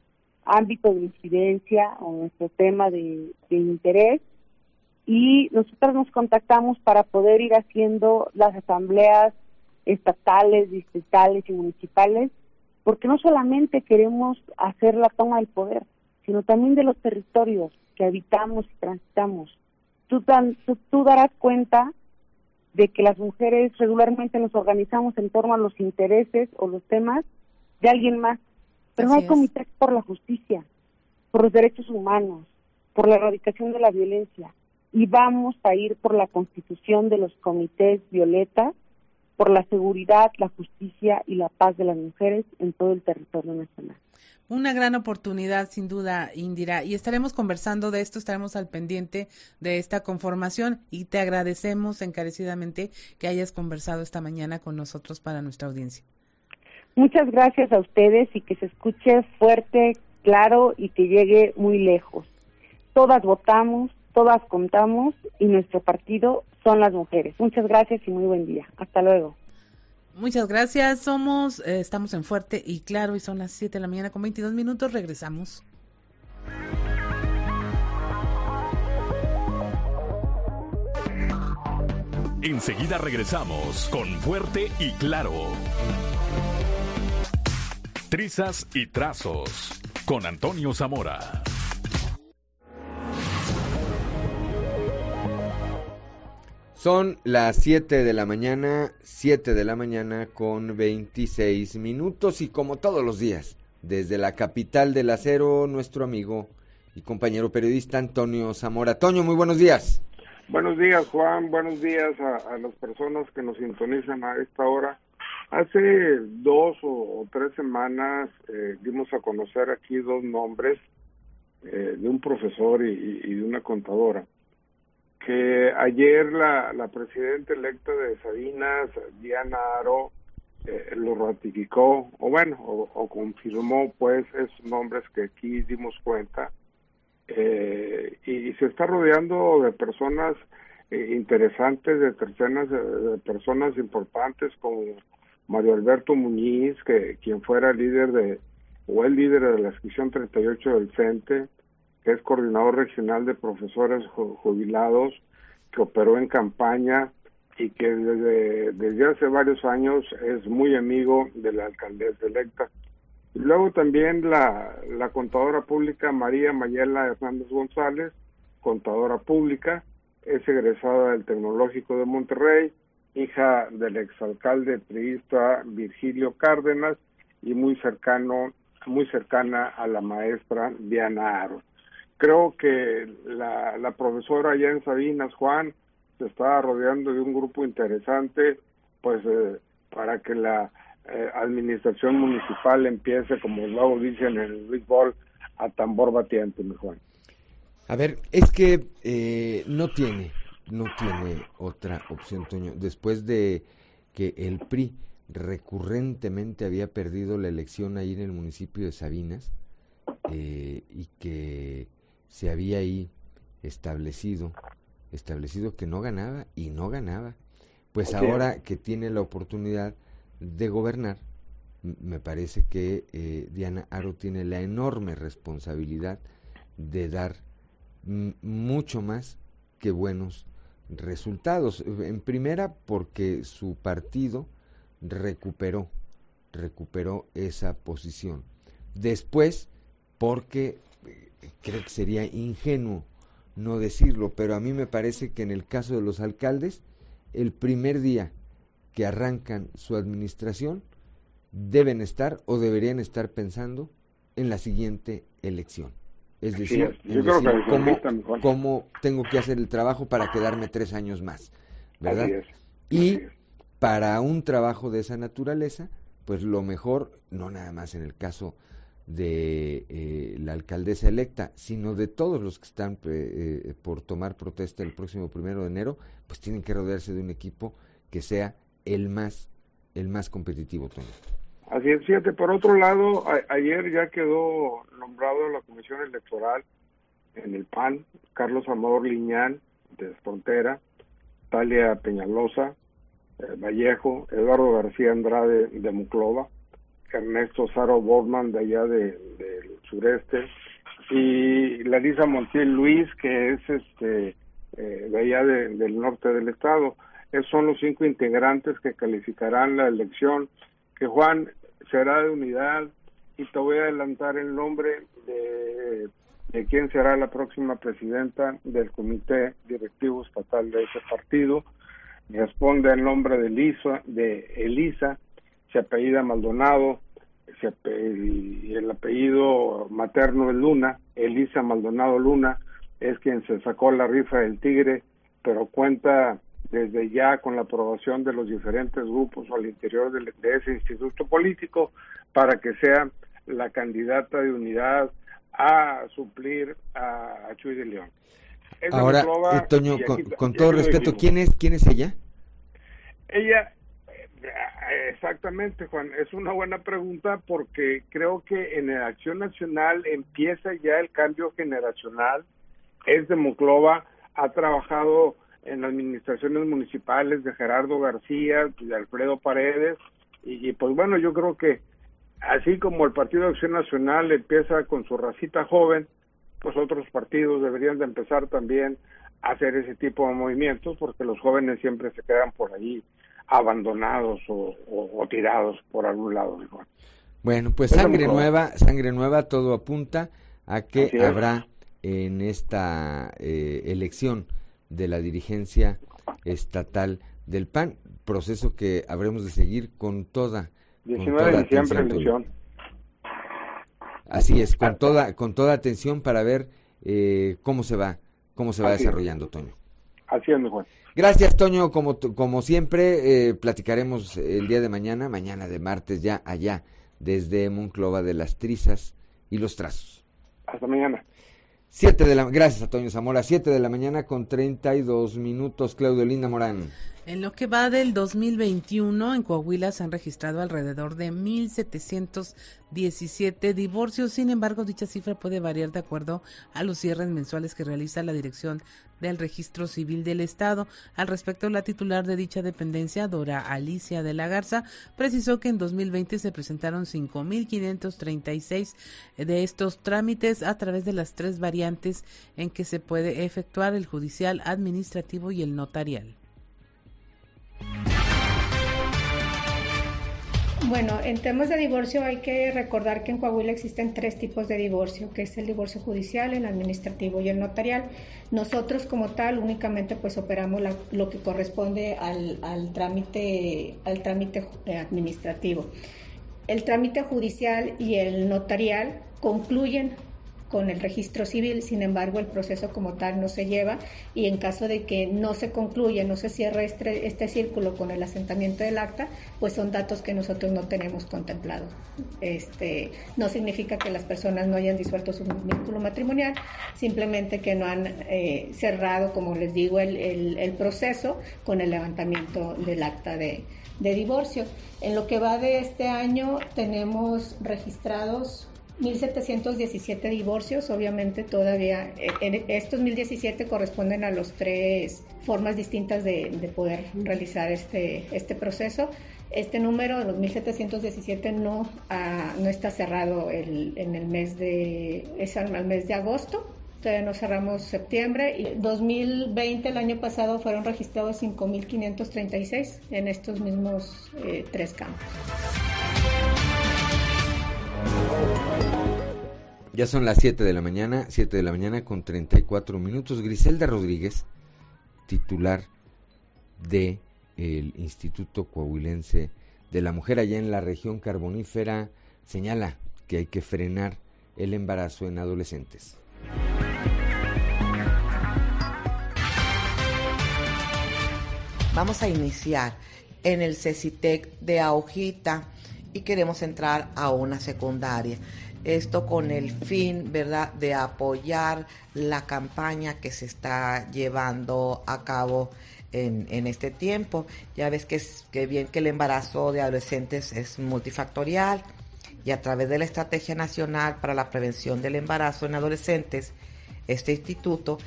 ámbito de incidencia o nuestro tema de, interés y nosotros nos contactamos para poder ir haciendo las asambleas estatales, distritales y municipales, porque no solamente queremos hacer la toma del poder, sino también de los territorios que habitamos y transitamos. Tú, tú, darás cuenta de que las mujeres regularmente nos organizamos en torno a los intereses o los temas de alguien más, pero no hay comités por la justicia, por los derechos humanos, por la erradicación de la violencia, y vamos a ir por la constitución de los comités violetas por la seguridad, la justicia y la paz de las mujeres en todo el territorio nacional. Una gran oportunidad, sin duda, Indira, y estaremos conversando de esto, estaremos al pendiente de esta conformación y te agradecemos encarecidamente que hayas conversado esta mañana con nosotros para nuestra audiencia. Muchas gracias a ustedes y que se escuche fuerte, claro y que llegue muy lejos. Todas votamos, todas contamos y nuestro partido son las mujeres. Muchas gracias y muy buen día. Hasta luego. Muchas gracias. Somos, eh, estamos en Fuerte y Claro y son las 7 de la mañana con 22 minutos. Regresamos. Enseguida regresamos con Fuerte y Claro. Trizas y Trazos con Antonio Zamora. Son las 7 de la mañana, 7 de la mañana con 26 minutos y como todos los días, desde la capital del acero, nuestro amigo y compañero periodista Antonio Zamora. Toño, muy buenos días. Buenos días, Juan. Buenos días a, las personas que nos sintonizan a esta hora. Hace dos o, tres semanas eh, dimos a conocer aquí dos nombres eh, de un profesor y de una contadora que ayer la, la presidenta electa de Sabinas, Diana Aro, eh, lo ratificó, o bueno, o, confirmó pues esos nombres que aquí dimos cuenta, eh, y, se está rodeando de personas eh, interesantes, de tercenas, de, personas importantes como Mario Alberto Muñiz, que quien fuera líder de, o el líder de la sección 38 del CENTE, que es coordinador regional de profesores jubilados, que operó en campaña y que desde, desde hace varios años es muy amigo de la alcaldesa electa. Luego también la, la contadora pública María Mayela Hernández González, contadora pública, es egresada del Tecnológico de Monterrey, hija del exalcalde priista Virgilio Cárdenas y muy cercano, muy cercana a la maestra Diana Aro. Creo que la, profesora allá en Sabinas, Juan, se está rodeando de un grupo interesante, pues eh, para que la eh, administración municipal empiece, como luego dicen en el béisbol, a tambor batiente, mi Juan. A ver, es que eh, no tiene, no tiene otra opción, Toño. Después de que el PRI recurrentemente había perdido la elección ahí en el municipio de Sabinas y que se había ahí establecido establecido que no ganaba y no ganaba. Pues ahora que tiene la oportunidad de gobernar, me parece que eh, Diana Aro tiene la enorme responsabilidad de dar mucho más que buenos resultados. En primera, porque su partido recuperó, recuperó esa posición. Después, porque creo que sería ingenuo no decirlo, pero a mí me parece que en el caso de los alcaldes, el primer día que arrancan su administración, deben estar o deberían estar pensando en la siguiente elección. Es decir, cómo, tengo que hacer el trabajo para quedarme tres años más, ¿verdad? Y para un trabajo de esa naturaleza, pues lo mejor, no nada más en el caso de eh, la alcaldesa electa, sino de todos los que están eh, eh, por tomar protesta el próximo primero de enero, pues tienen que rodearse de un equipo que sea el más, el más competitivo, Tony. Así es, fíjate, por otro lado, ayer ya quedó nombrado la comisión electoral en el PAN, Carlos Amador Liñán, de Frontera, Talia Peñalosa, Vallejo, Eduardo García Andrade de Muclova, Ernesto Saro Bordman de allá del sureste y Larisa Montiel Luis que es este eh, de allá del norte del estado. Esos son los cinco integrantes que calificarán la elección que Juan será de unidad y te voy a adelantar el nombre de, de quién será la próxima presidenta del comité directivo estatal de ese partido. Responde al nombre de Elisa, de Elisa se apellida Maldonado, y el apellido materno es Luna, Elisa Maldonado Luna, es quien se sacó la rifa del Tigre, pero cuenta desde ya con la aprobación de los diferentes grupos al interior de, ese instituto político para que sea la candidata de unidad a suplir a, Chuy de León. Ahora, eh, Toño, con, todo respeto, ¿quién es, ¿quién es ella? Ella Exactamente, Juan. Es una buena pregunta porque creo que en la Acción Nacional empieza ya el cambio generacional. Es de Moclova, ha trabajado en administraciones municipales de Gerardo García, de Alfredo Paredes, y, pues bueno, yo creo que así como el Partido de Acción Nacional empieza con su racita joven, pues otros partidos deberían de empezar también a hacer ese tipo de movimientos porque los jóvenes siempre se quedan por ahí abandonados o, tirados por algún lado. Bueno, pues sangre nueva, sangre nueva, todo apunta a que habrá en esta eh, elección de la dirigencia estatal del PAN, proceso que habremos de seguir con toda 19 de diciembre elección. Así es, con toda con toda atención para ver eh, cómo se va cómo se va desarrollando, Toño. Así es, mi Juan. Gracias, Toño. Como, como siempre, eh, platicaremos el día de mañana, mañana de martes, ya allá, desde Monclova de las Trizas y los Trazos. Hasta mañana. Siete de la, gracias a Toño Zamora, siete de la mañana con treinta y dos minutos, Claudio Linda Morán. En lo que va del 2021, en Coahuila se han registrado alrededor de 1.717 divorcios. Sin embargo, dicha cifra puede variar de acuerdo a los cierres mensuales que realiza la Dirección del Registro Civil del Estado. Al respecto, la titular de dicha dependencia, Dora Alicia de la Garza, precisó que en 2020 se presentaron 5.536 de estos trámites a través de las tres variantes en que se puede efectuar el judicial, administrativo y el notarial. Bueno, en temas de divorcio hay que recordar que en Coahuila existen tres tipos de divorcio, que es el divorcio judicial, el administrativo y el notarial. Nosotros como tal únicamente pues operamos lo que corresponde al, al, trámite, al trámite eh, administrativo. El trámite judicial y el notarial concluyen con el registro civil, sin embargo el proceso como tal no se lleva y en caso de que no se concluya, no se cierre este, este círculo con el asentamiento del acta, pues son datos que nosotros no tenemos contemplados. Este, no significa que las personas no hayan disuelto su vínculo matrimonial, simplemente que no han eh, cerrado, como les digo, el, el, proceso con el levantamiento del acta de, de divorcio. En lo que va de este año tenemos registrados 1.717 divorcios, obviamente todavía, eh, estos 1.017 corresponden a las tres formas distintas de, poder realizar este, este proceso. Este número, los 1.717, no, ah, no está cerrado en el mes de, es al, mes de agosto, todavía no cerramos septiembre. Y 2020, el año pasado, fueron registrados 5.536 en estos mismos eh, tres campos. Ya son las 7 de la mañana, 7 de la mañana con 34 minutos. Griselda Rodríguez, titular de Instituto Coahuilense de la Mujer allá en la región carbonífera, señala que hay que frenar el embarazo en adolescentes. Vamos a iniciar en el CECITEC de Aujita y queremos entrar a una secundaria esto con el fin, ¿verdad?, de apoyar la campaña que se está llevando a cabo en, este tiempo. Ya ves que, es, que bien que el embarazo de adolescentes es multifactorial y a través de la Estrategia Nacional para la Prevención del Embarazo en Adolescentes, este instituto,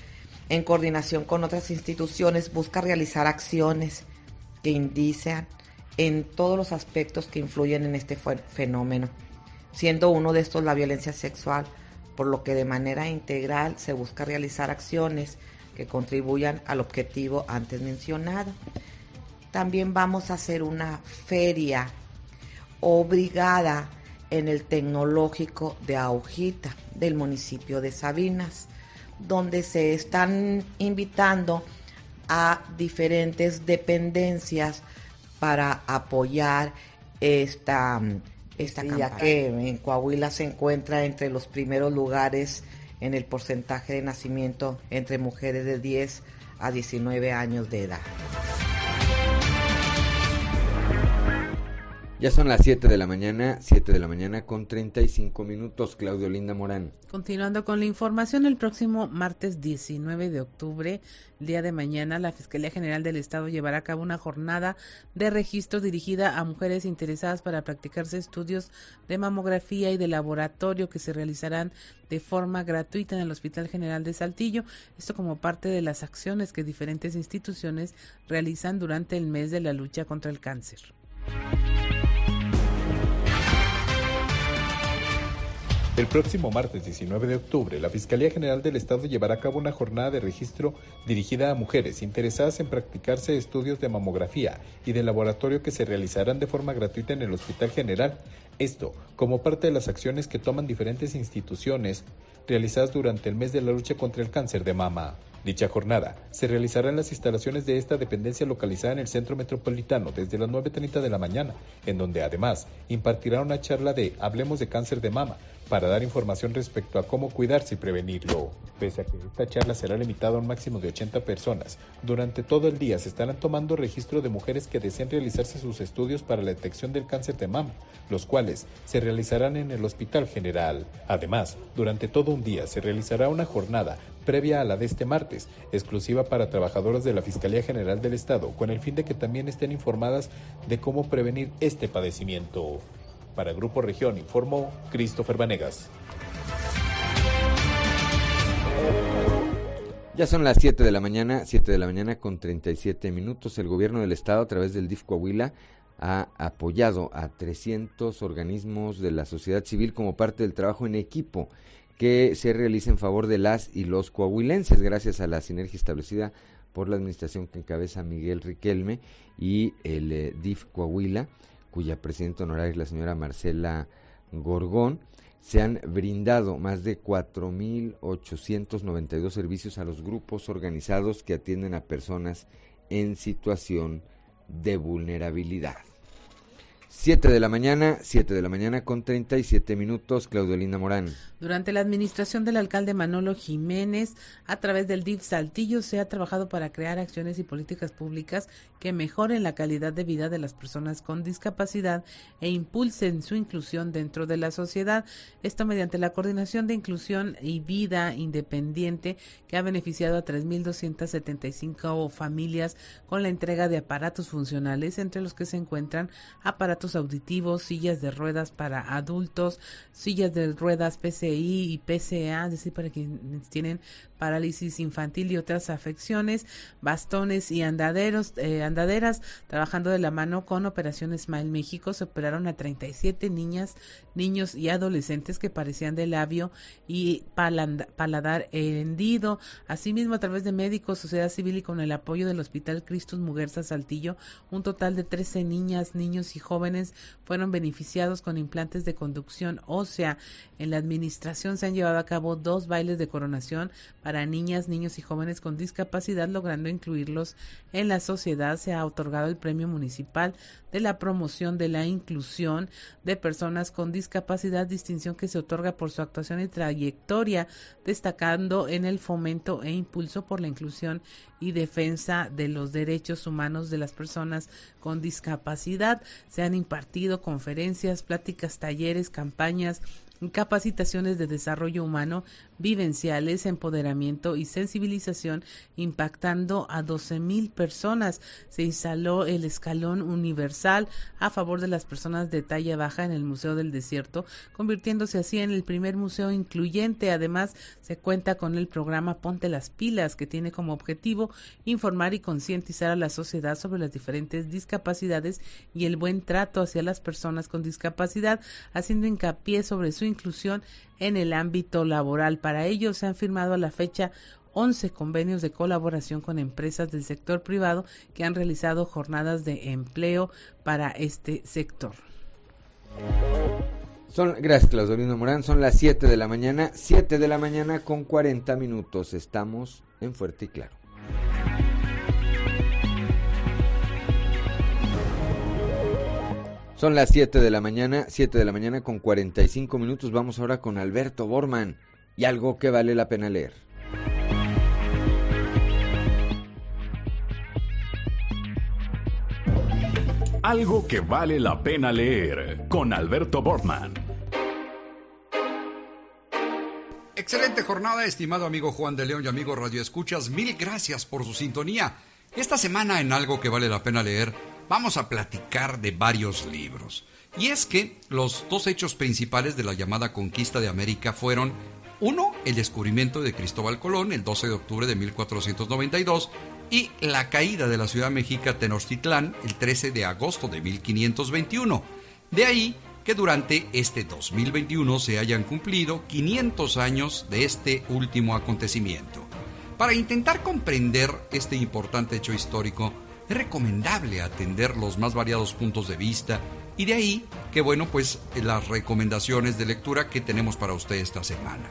en coordinación con otras instituciones, busca realizar acciones que indicen en todos los aspectos que influyen en este fenómeno siendo uno de estos la violencia sexual, por lo que de manera integral se busca realizar acciones que contribuyan al objetivo antes mencionado. También vamos a hacer una feria obligada en el tecnológico de Aujita del municipio de Sabinas, donde se están invitando a diferentes dependencias para apoyar esta esta ya que en Coahuila se encuentra entre los primeros lugares en el porcentaje de nacimiento entre mujeres de 10 a 19 años de edad. Ya son las 7 de la mañana, 7 de la mañana con 35 minutos, Claudio Linda Morán. Continuando con la información, el próximo martes 19 de octubre, día de mañana, la Fiscalía General del Estado llevará a cabo una jornada de registro dirigida a mujeres interesadas para practicarse estudios de mamografía y de laboratorio que se realizarán de forma gratuita en el Hospital General de Saltillo, esto como parte de las acciones que diferentes instituciones realizan durante el mes de la lucha contra el cáncer. El próximo martes 19 de octubre, la Fiscalía General del Estado llevará a cabo una jornada de registro dirigida a mujeres interesadas en practicarse estudios de mamografía y de laboratorio que se realizarán de forma gratuita en el Hospital General. Esto como parte de las acciones que toman diferentes instituciones realizadas durante el mes de la lucha contra el cáncer de mama. Dicha jornada se realizará en las instalaciones de esta dependencia localizada en el centro metropolitano desde las 9.30 de la mañana, en donde además impartirá una charla de Hablemos de cáncer de mama para dar información respecto a cómo cuidarse y prevenirlo. Pese a que esta charla será limitada a un máximo de 80 personas, durante todo el día se estarán tomando registro de mujeres que deseen realizarse sus estudios para la detección del cáncer de mama, los cuales se realizarán en el Hospital General. Además, durante todo un día se realizará una jornada previa a la de este martes, exclusiva para trabajadoras de la Fiscalía General del Estado, con el fin de que también estén informadas de cómo prevenir este padecimiento. Para Grupo Región informó Christopher Vanegas. Ya son las 7 de la mañana, 7 de la mañana con 37 minutos. El gobierno del estado a través del DIF Coahuila ha apoyado a 300 organismos de la sociedad civil como parte del trabajo en equipo que se realiza en favor de las y los coahuilenses gracias a la sinergia establecida por la administración que encabeza Miguel Riquelme y el eh, DIF Coahuila, cuya presidenta honoraria es la señora Marcela Gorgón se han brindado más de 4.892 servicios a los grupos organizados que atienden a personas en situación de vulnerabilidad. 7 de la mañana, 7 de la mañana con 37 minutos, Claudio Linda Morán. Durante la administración del alcalde Manolo Jiménez, a través del DIF Saltillo, se ha trabajado para crear acciones y políticas públicas que mejoren la calidad de vida de las personas con discapacidad e impulsen su inclusión dentro de la sociedad. Esto mediante la coordinación de inclusión y vida independiente que ha beneficiado a 3.275 familias con la entrega de aparatos funcionales, entre los que se encuentran aparatos auditivos, sillas de ruedas para adultos, sillas de ruedas PC y PCA, es decir, para quienes tienen parálisis infantil y otras afecciones, bastones y andaderos, eh, andaderas, trabajando de la mano con Operación Smile México, se operaron a 37 niñas, niños y adolescentes que parecían de labio y paladar hendido. Asimismo, a través de médicos, sociedad civil y con el apoyo del Hospital Cristus Muguerza Saltillo, un total de 13 niñas, niños y jóvenes fueron beneficiados con implantes de conducción ósea. En la administración se han llevado a cabo dos bailes de coronación para niñas, niños y jóvenes con discapacidad, logrando incluirlos en la sociedad. Se ha otorgado el Premio Municipal de la Promoción de la Inclusión de Personas con Discapacidad, distinción que se otorga por su actuación y trayectoria, destacando en el fomento e impulso por la inclusión y defensa de los derechos humanos de las personas con discapacidad. Se han impartido conferencias, pláticas, talleres, campañas, capacitaciones de desarrollo humano, vivenciales, empoderamiento y sensibilización, impactando a 12 mil personas. Se instaló el escalón universal a favor de las personas de talla baja en el Museo del Desierto, convirtiéndose así en el primer museo incluyente. Además, se cuenta con el programa Ponte las Pilas, que tiene como objetivo informar y concientizar a la sociedad sobre las diferentes discapacidades y el buen trato hacia las personas con discapacidad, haciendo hincapié sobre su inclusión en el ámbito laboral. Para ello se han firmado a la fecha 11 convenios de colaboración con empresas del sector privado que han realizado jornadas de empleo para este sector. Son, gracias, Claudio Morán. Son las 7 de la mañana, 7 de la mañana con 40 minutos. Estamos en Fuerte y Claro. Son las 7 de la mañana, 7 de la mañana con 45 minutos. Vamos ahora con Alberto Borman y algo que vale la pena leer. Algo que vale la pena leer con Alberto Borman. Excelente jornada, estimado amigo Juan de León y amigo Radio Escuchas. Mil gracias por su sintonía. Esta semana en Algo que vale la pena leer vamos a platicar de varios libros. Y es que los dos hechos principales de la llamada conquista de América fueron, uno, el descubrimiento de Cristóbal Colón el 12 de octubre de 1492 y la caída de la ciudad mexica Tenochtitlán el 13 de agosto de 1521. De ahí que durante este 2021 se hayan cumplido 500 años de este último acontecimiento. Para intentar comprender este importante hecho histórico, es recomendable atender los más variados puntos de vista y de ahí que bueno pues las recomendaciones de lectura que tenemos para usted esta semana.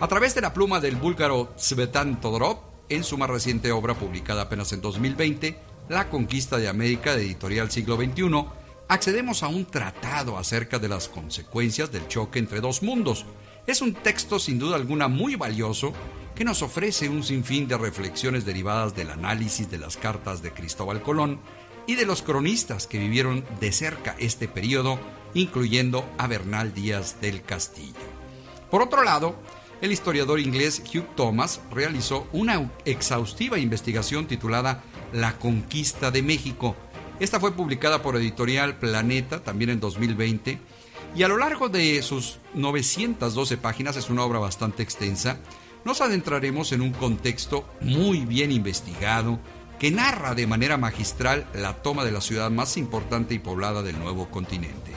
A través de la pluma del búlgaro Tsvetan Todorov, en su más reciente obra publicada apenas en 2020, La conquista de América editorial siglo XXI, accedemos a un tratado acerca de las consecuencias del choque entre dos mundos. Es un texto sin duda alguna muy valioso que nos ofrece un sinfín de reflexiones derivadas del análisis de las cartas de Cristóbal Colón y de los cronistas que vivieron de cerca este periodo, incluyendo a Bernal Díaz del Castillo. Por otro lado, el historiador inglés Hugh Thomas realizó una exhaustiva investigación titulada La conquista de México. Esta fue publicada por Editorial Planeta también en 2020 y a lo largo de sus 912 páginas, es una obra bastante extensa, nos adentraremos en un contexto muy bien investigado que narra de manera magistral la toma de la ciudad más importante y poblada del nuevo continente.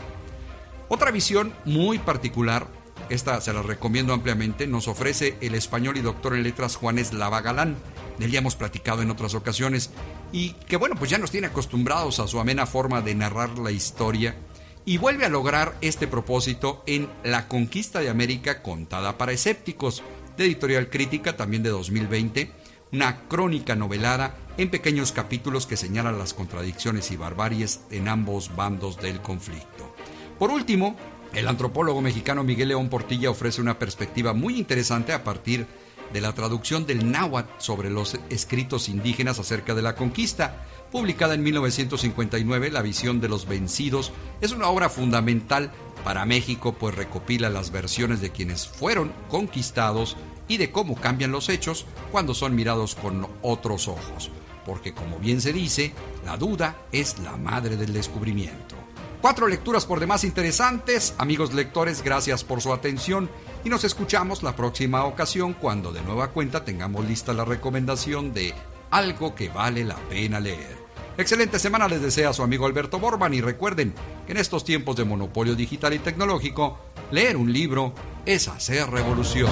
Otra visión muy particular esta se la recomiendo ampliamente, nos ofrece el español y doctor en letras Juanes Lavagalán. De él ya hemos platicado en otras ocasiones y que bueno, pues ya nos tiene acostumbrados a su amena forma de narrar la historia y vuelve a lograr este propósito en La conquista de América contada para escépticos, de editorial crítica también de 2020, una crónica novelada en pequeños capítulos que señalan las contradicciones y barbaries en ambos bandos del conflicto. Por último, el antropólogo mexicano Miguel León Portilla ofrece una perspectiva muy interesante a partir de la traducción del náhuatl sobre los escritos indígenas acerca de la conquista. Publicada en 1959, La visión de los vencidos es una obra fundamental para México, pues recopila las versiones de quienes fueron conquistados y de cómo cambian los hechos cuando son mirados con otros ojos. Porque como bien se dice, la duda es la madre del descubrimiento. Cuatro lecturas por demás interesantes. Amigos lectores, gracias por su atención y nos escuchamos la próxima ocasión cuando de nueva cuenta tengamos lista la recomendación de algo que vale la pena leer. Excelente semana les desea su amigo Alberto Borban y recuerden que en estos tiempos de monopolio digital y tecnológico, leer un libro es hacer revolución.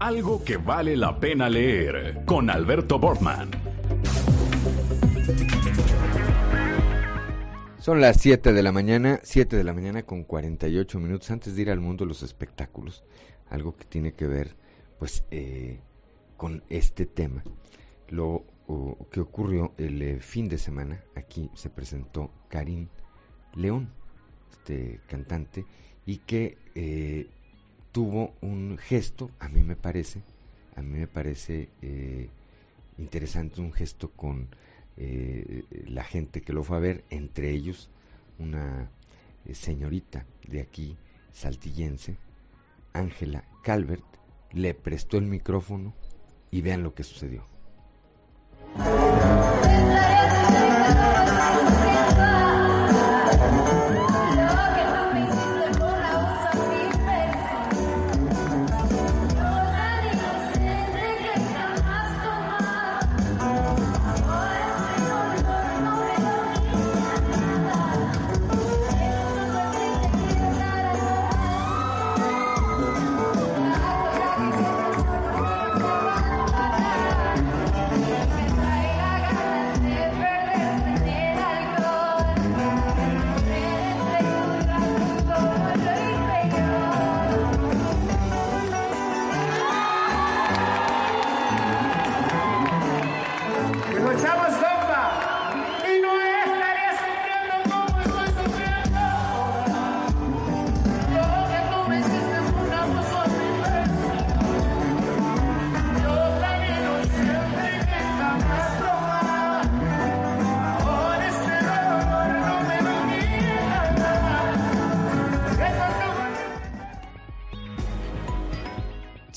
Algo que vale la pena leer con Alberto Borman. Son las 7 de la mañana, 7 de la mañana con 48 minutos antes de ir al mundo de los espectáculos. Algo que tiene que ver, pues, eh, con este tema. Lo que ocurrió el eh, fin de semana, aquí se presentó Karim León, este cantante, y que eh, tuvo un gesto, a mí me parece, a mí me parece interesante, un gesto con eh, la gente que lo fue a ver, entre ellos una eh, señorita de aquí, saltillense, Ángela Calvert, le prestó el micrófono y vean lo que sucedió. Thank you.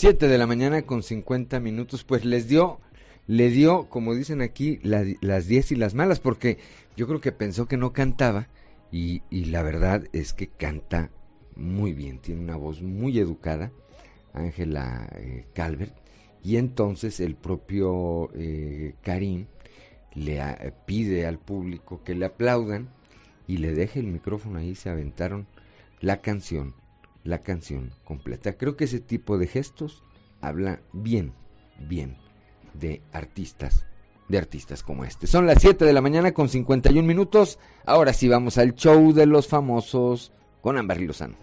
De la mañana con 50 minutos, pues les dio, le dio, como dicen aquí, las 10 y las malas, porque yo creo que pensó que no cantaba y, la verdad es que canta muy bien, tiene una voz muy educada, Ángela eh, Calvert, y entonces el propio eh, Karim le pide al público que le aplaudan y le deje el micrófono ahí, se aventaron la canción la canción completa. Creo que ese tipo de gestos habla bien, bien de artistas, de artistas como este. Son las 7 de la mañana con 51 minutos. Ahora sí vamos al show de los famosos con Amber Lozano.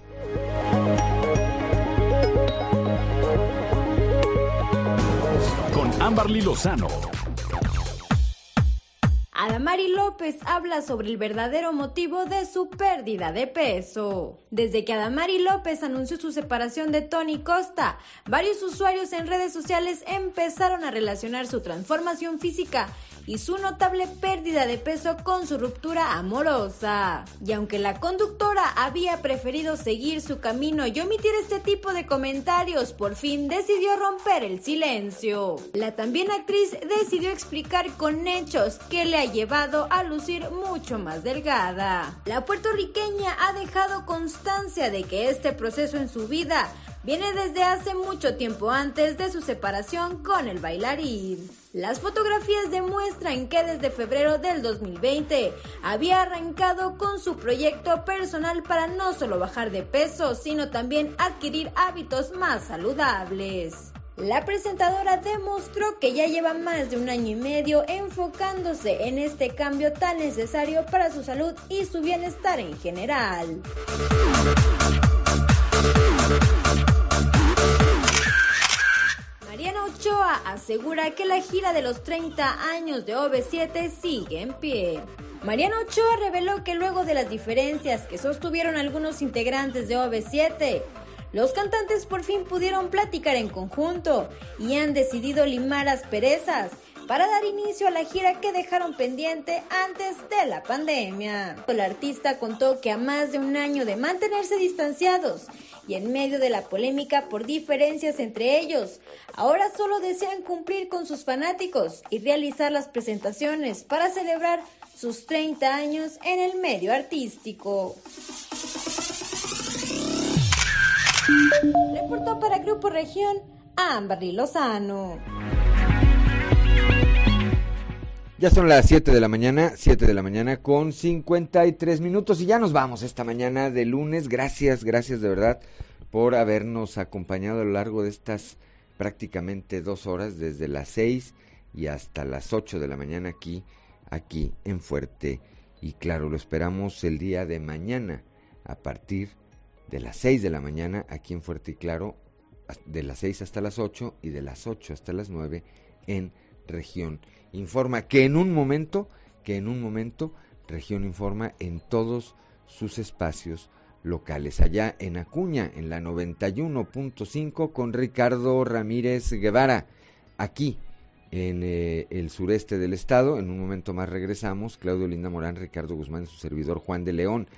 Con Amberly Lozano Adamari López habla sobre el verdadero motivo de su pérdida de peso. Desde que Adamari López anunció su separación de Tony Costa, varios usuarios en redes sociales empezaron a relacionar su transformación física y su notable pérdida de peso con su ruptura amorosa. Y aunque la conductora había preferido seguir su camino y omitir este tipo de comentarios, por fin decidió romper el silencio. La también actriz decidió explicar con hechos que le ha llevado a lucir mucho más delgada. La puertorriqueña ha dejado constancia de que este proceso en su vida viene desde hace mucho tiempo antes de su separación con el bailarín. Las fotografías demuestran que desde febrero del 2020 había arrancado con su proyecto personal para no solo bajar de peso, sino también adquirir hábitos más saludables. La presentadora demostró que ya lleva más de un año y medio enfocándose en este cambio tan necesario para su salud y su bienestar en general. Ochoa asegura que la gira de los 30 años de OV7 sigue en pie. Mariana Ochoa reveló que luego de las diferencias que sostuvieron algunos integrantes de OV7, los cantantes por fin pudieron platicar en conjunto y han decidido limar asperezas para dar inicio a la gira que dejaron pendiente antes de la pandemia. El artista contó que a más de un año de mantenerse distanciados y en medio de la polémica por diferencias entre ellos, ahora solo desean cumplir con sus fanáticos y realizar las presentaciones para celebrar sus 30 años en el medio artístico. Reportó para Grupo Región Amberly Lozano. Ya son las 7 de la mañana, 7 de la mañana con 53 minutos y ya nos vamos esta mañana de lunes. Gracias, gracias de verdad por habernos acompañado a lo largo de estas prácticamente dos horas, desde las 6 y hasta las 8 de la mañana aquí, aquí en Fuerte. Y claro, lo esperamos el día de mañana a partir de las 6 de la mañana aquí en Fuerte y Claro, de las 6 hasta las 8 y de las 8 hasta las 9 en región informa que en un momento, que en un momento, región informa en todos sus espacios locales. Allá en Acuña, en la 91.5 con Ricardo Ramírez Guevara. Aquí, en eh, el sureste del estado, en un momento más regresamos, Claudio Linda Morán, Ricardo Guzmán, su servidor Juan de León.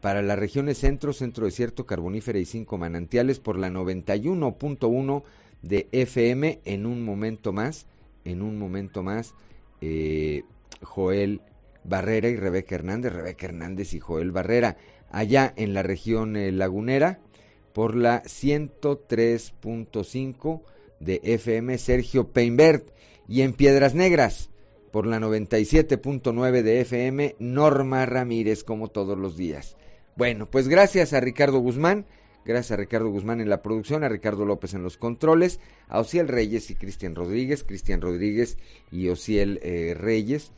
Para las regiones centro, centro desierto, carbonífera y cinco manantiales por la 91.1 de FM en un momento más en un momento más eh, Joel Barrera y Rebeca Hernández, Rebeca Hernández y Joel Barrera, allá en la región eh, lagunera, por la 103.5 de FM Sergio Peinbert, y en Piedras Negras, por la 97.9 de FM Norma Ramírez, como todos los días. Bueno, pues gracias a Ricardo Guzmán Gracias a Ricardo Guzmán en la producción, a Ricardo López en los controles, a Ociel Reyes y Cristian Rodríguez, Cristian Rodríguez y Ociel eh, Reyes,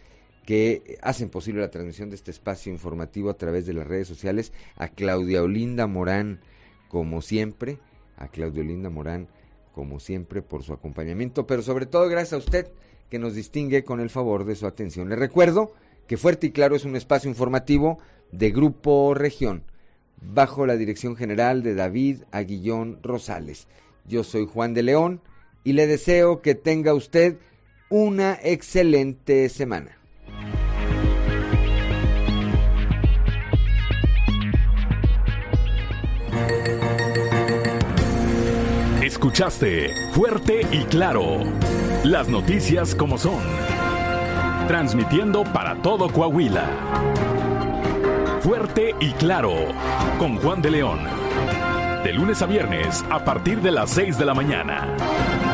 que hacen posible la transmisión de este espacio informativo a través de las redes sociales, a Claudia Olinda Morán, como siempre, a Claudia Olinda Morán, como siempre, por su acompañamiento, pero sobre todo gracias a usted que nos distingue con el favor de su atención. Le recuerdo que Fuerte y Claro es un espacio informativo de Grupo Región bajo la dirección general de David Aguillón Rosales. Yo soy Juan de León y le deseo que tenga usted una excelente semana. Escuchaste fuerte y claro las noticias como son, transmitiendo para todo Coahuila. Fuerte y claro, con Juan de León. De lunes a viernes a partir de las 6 de la mañana.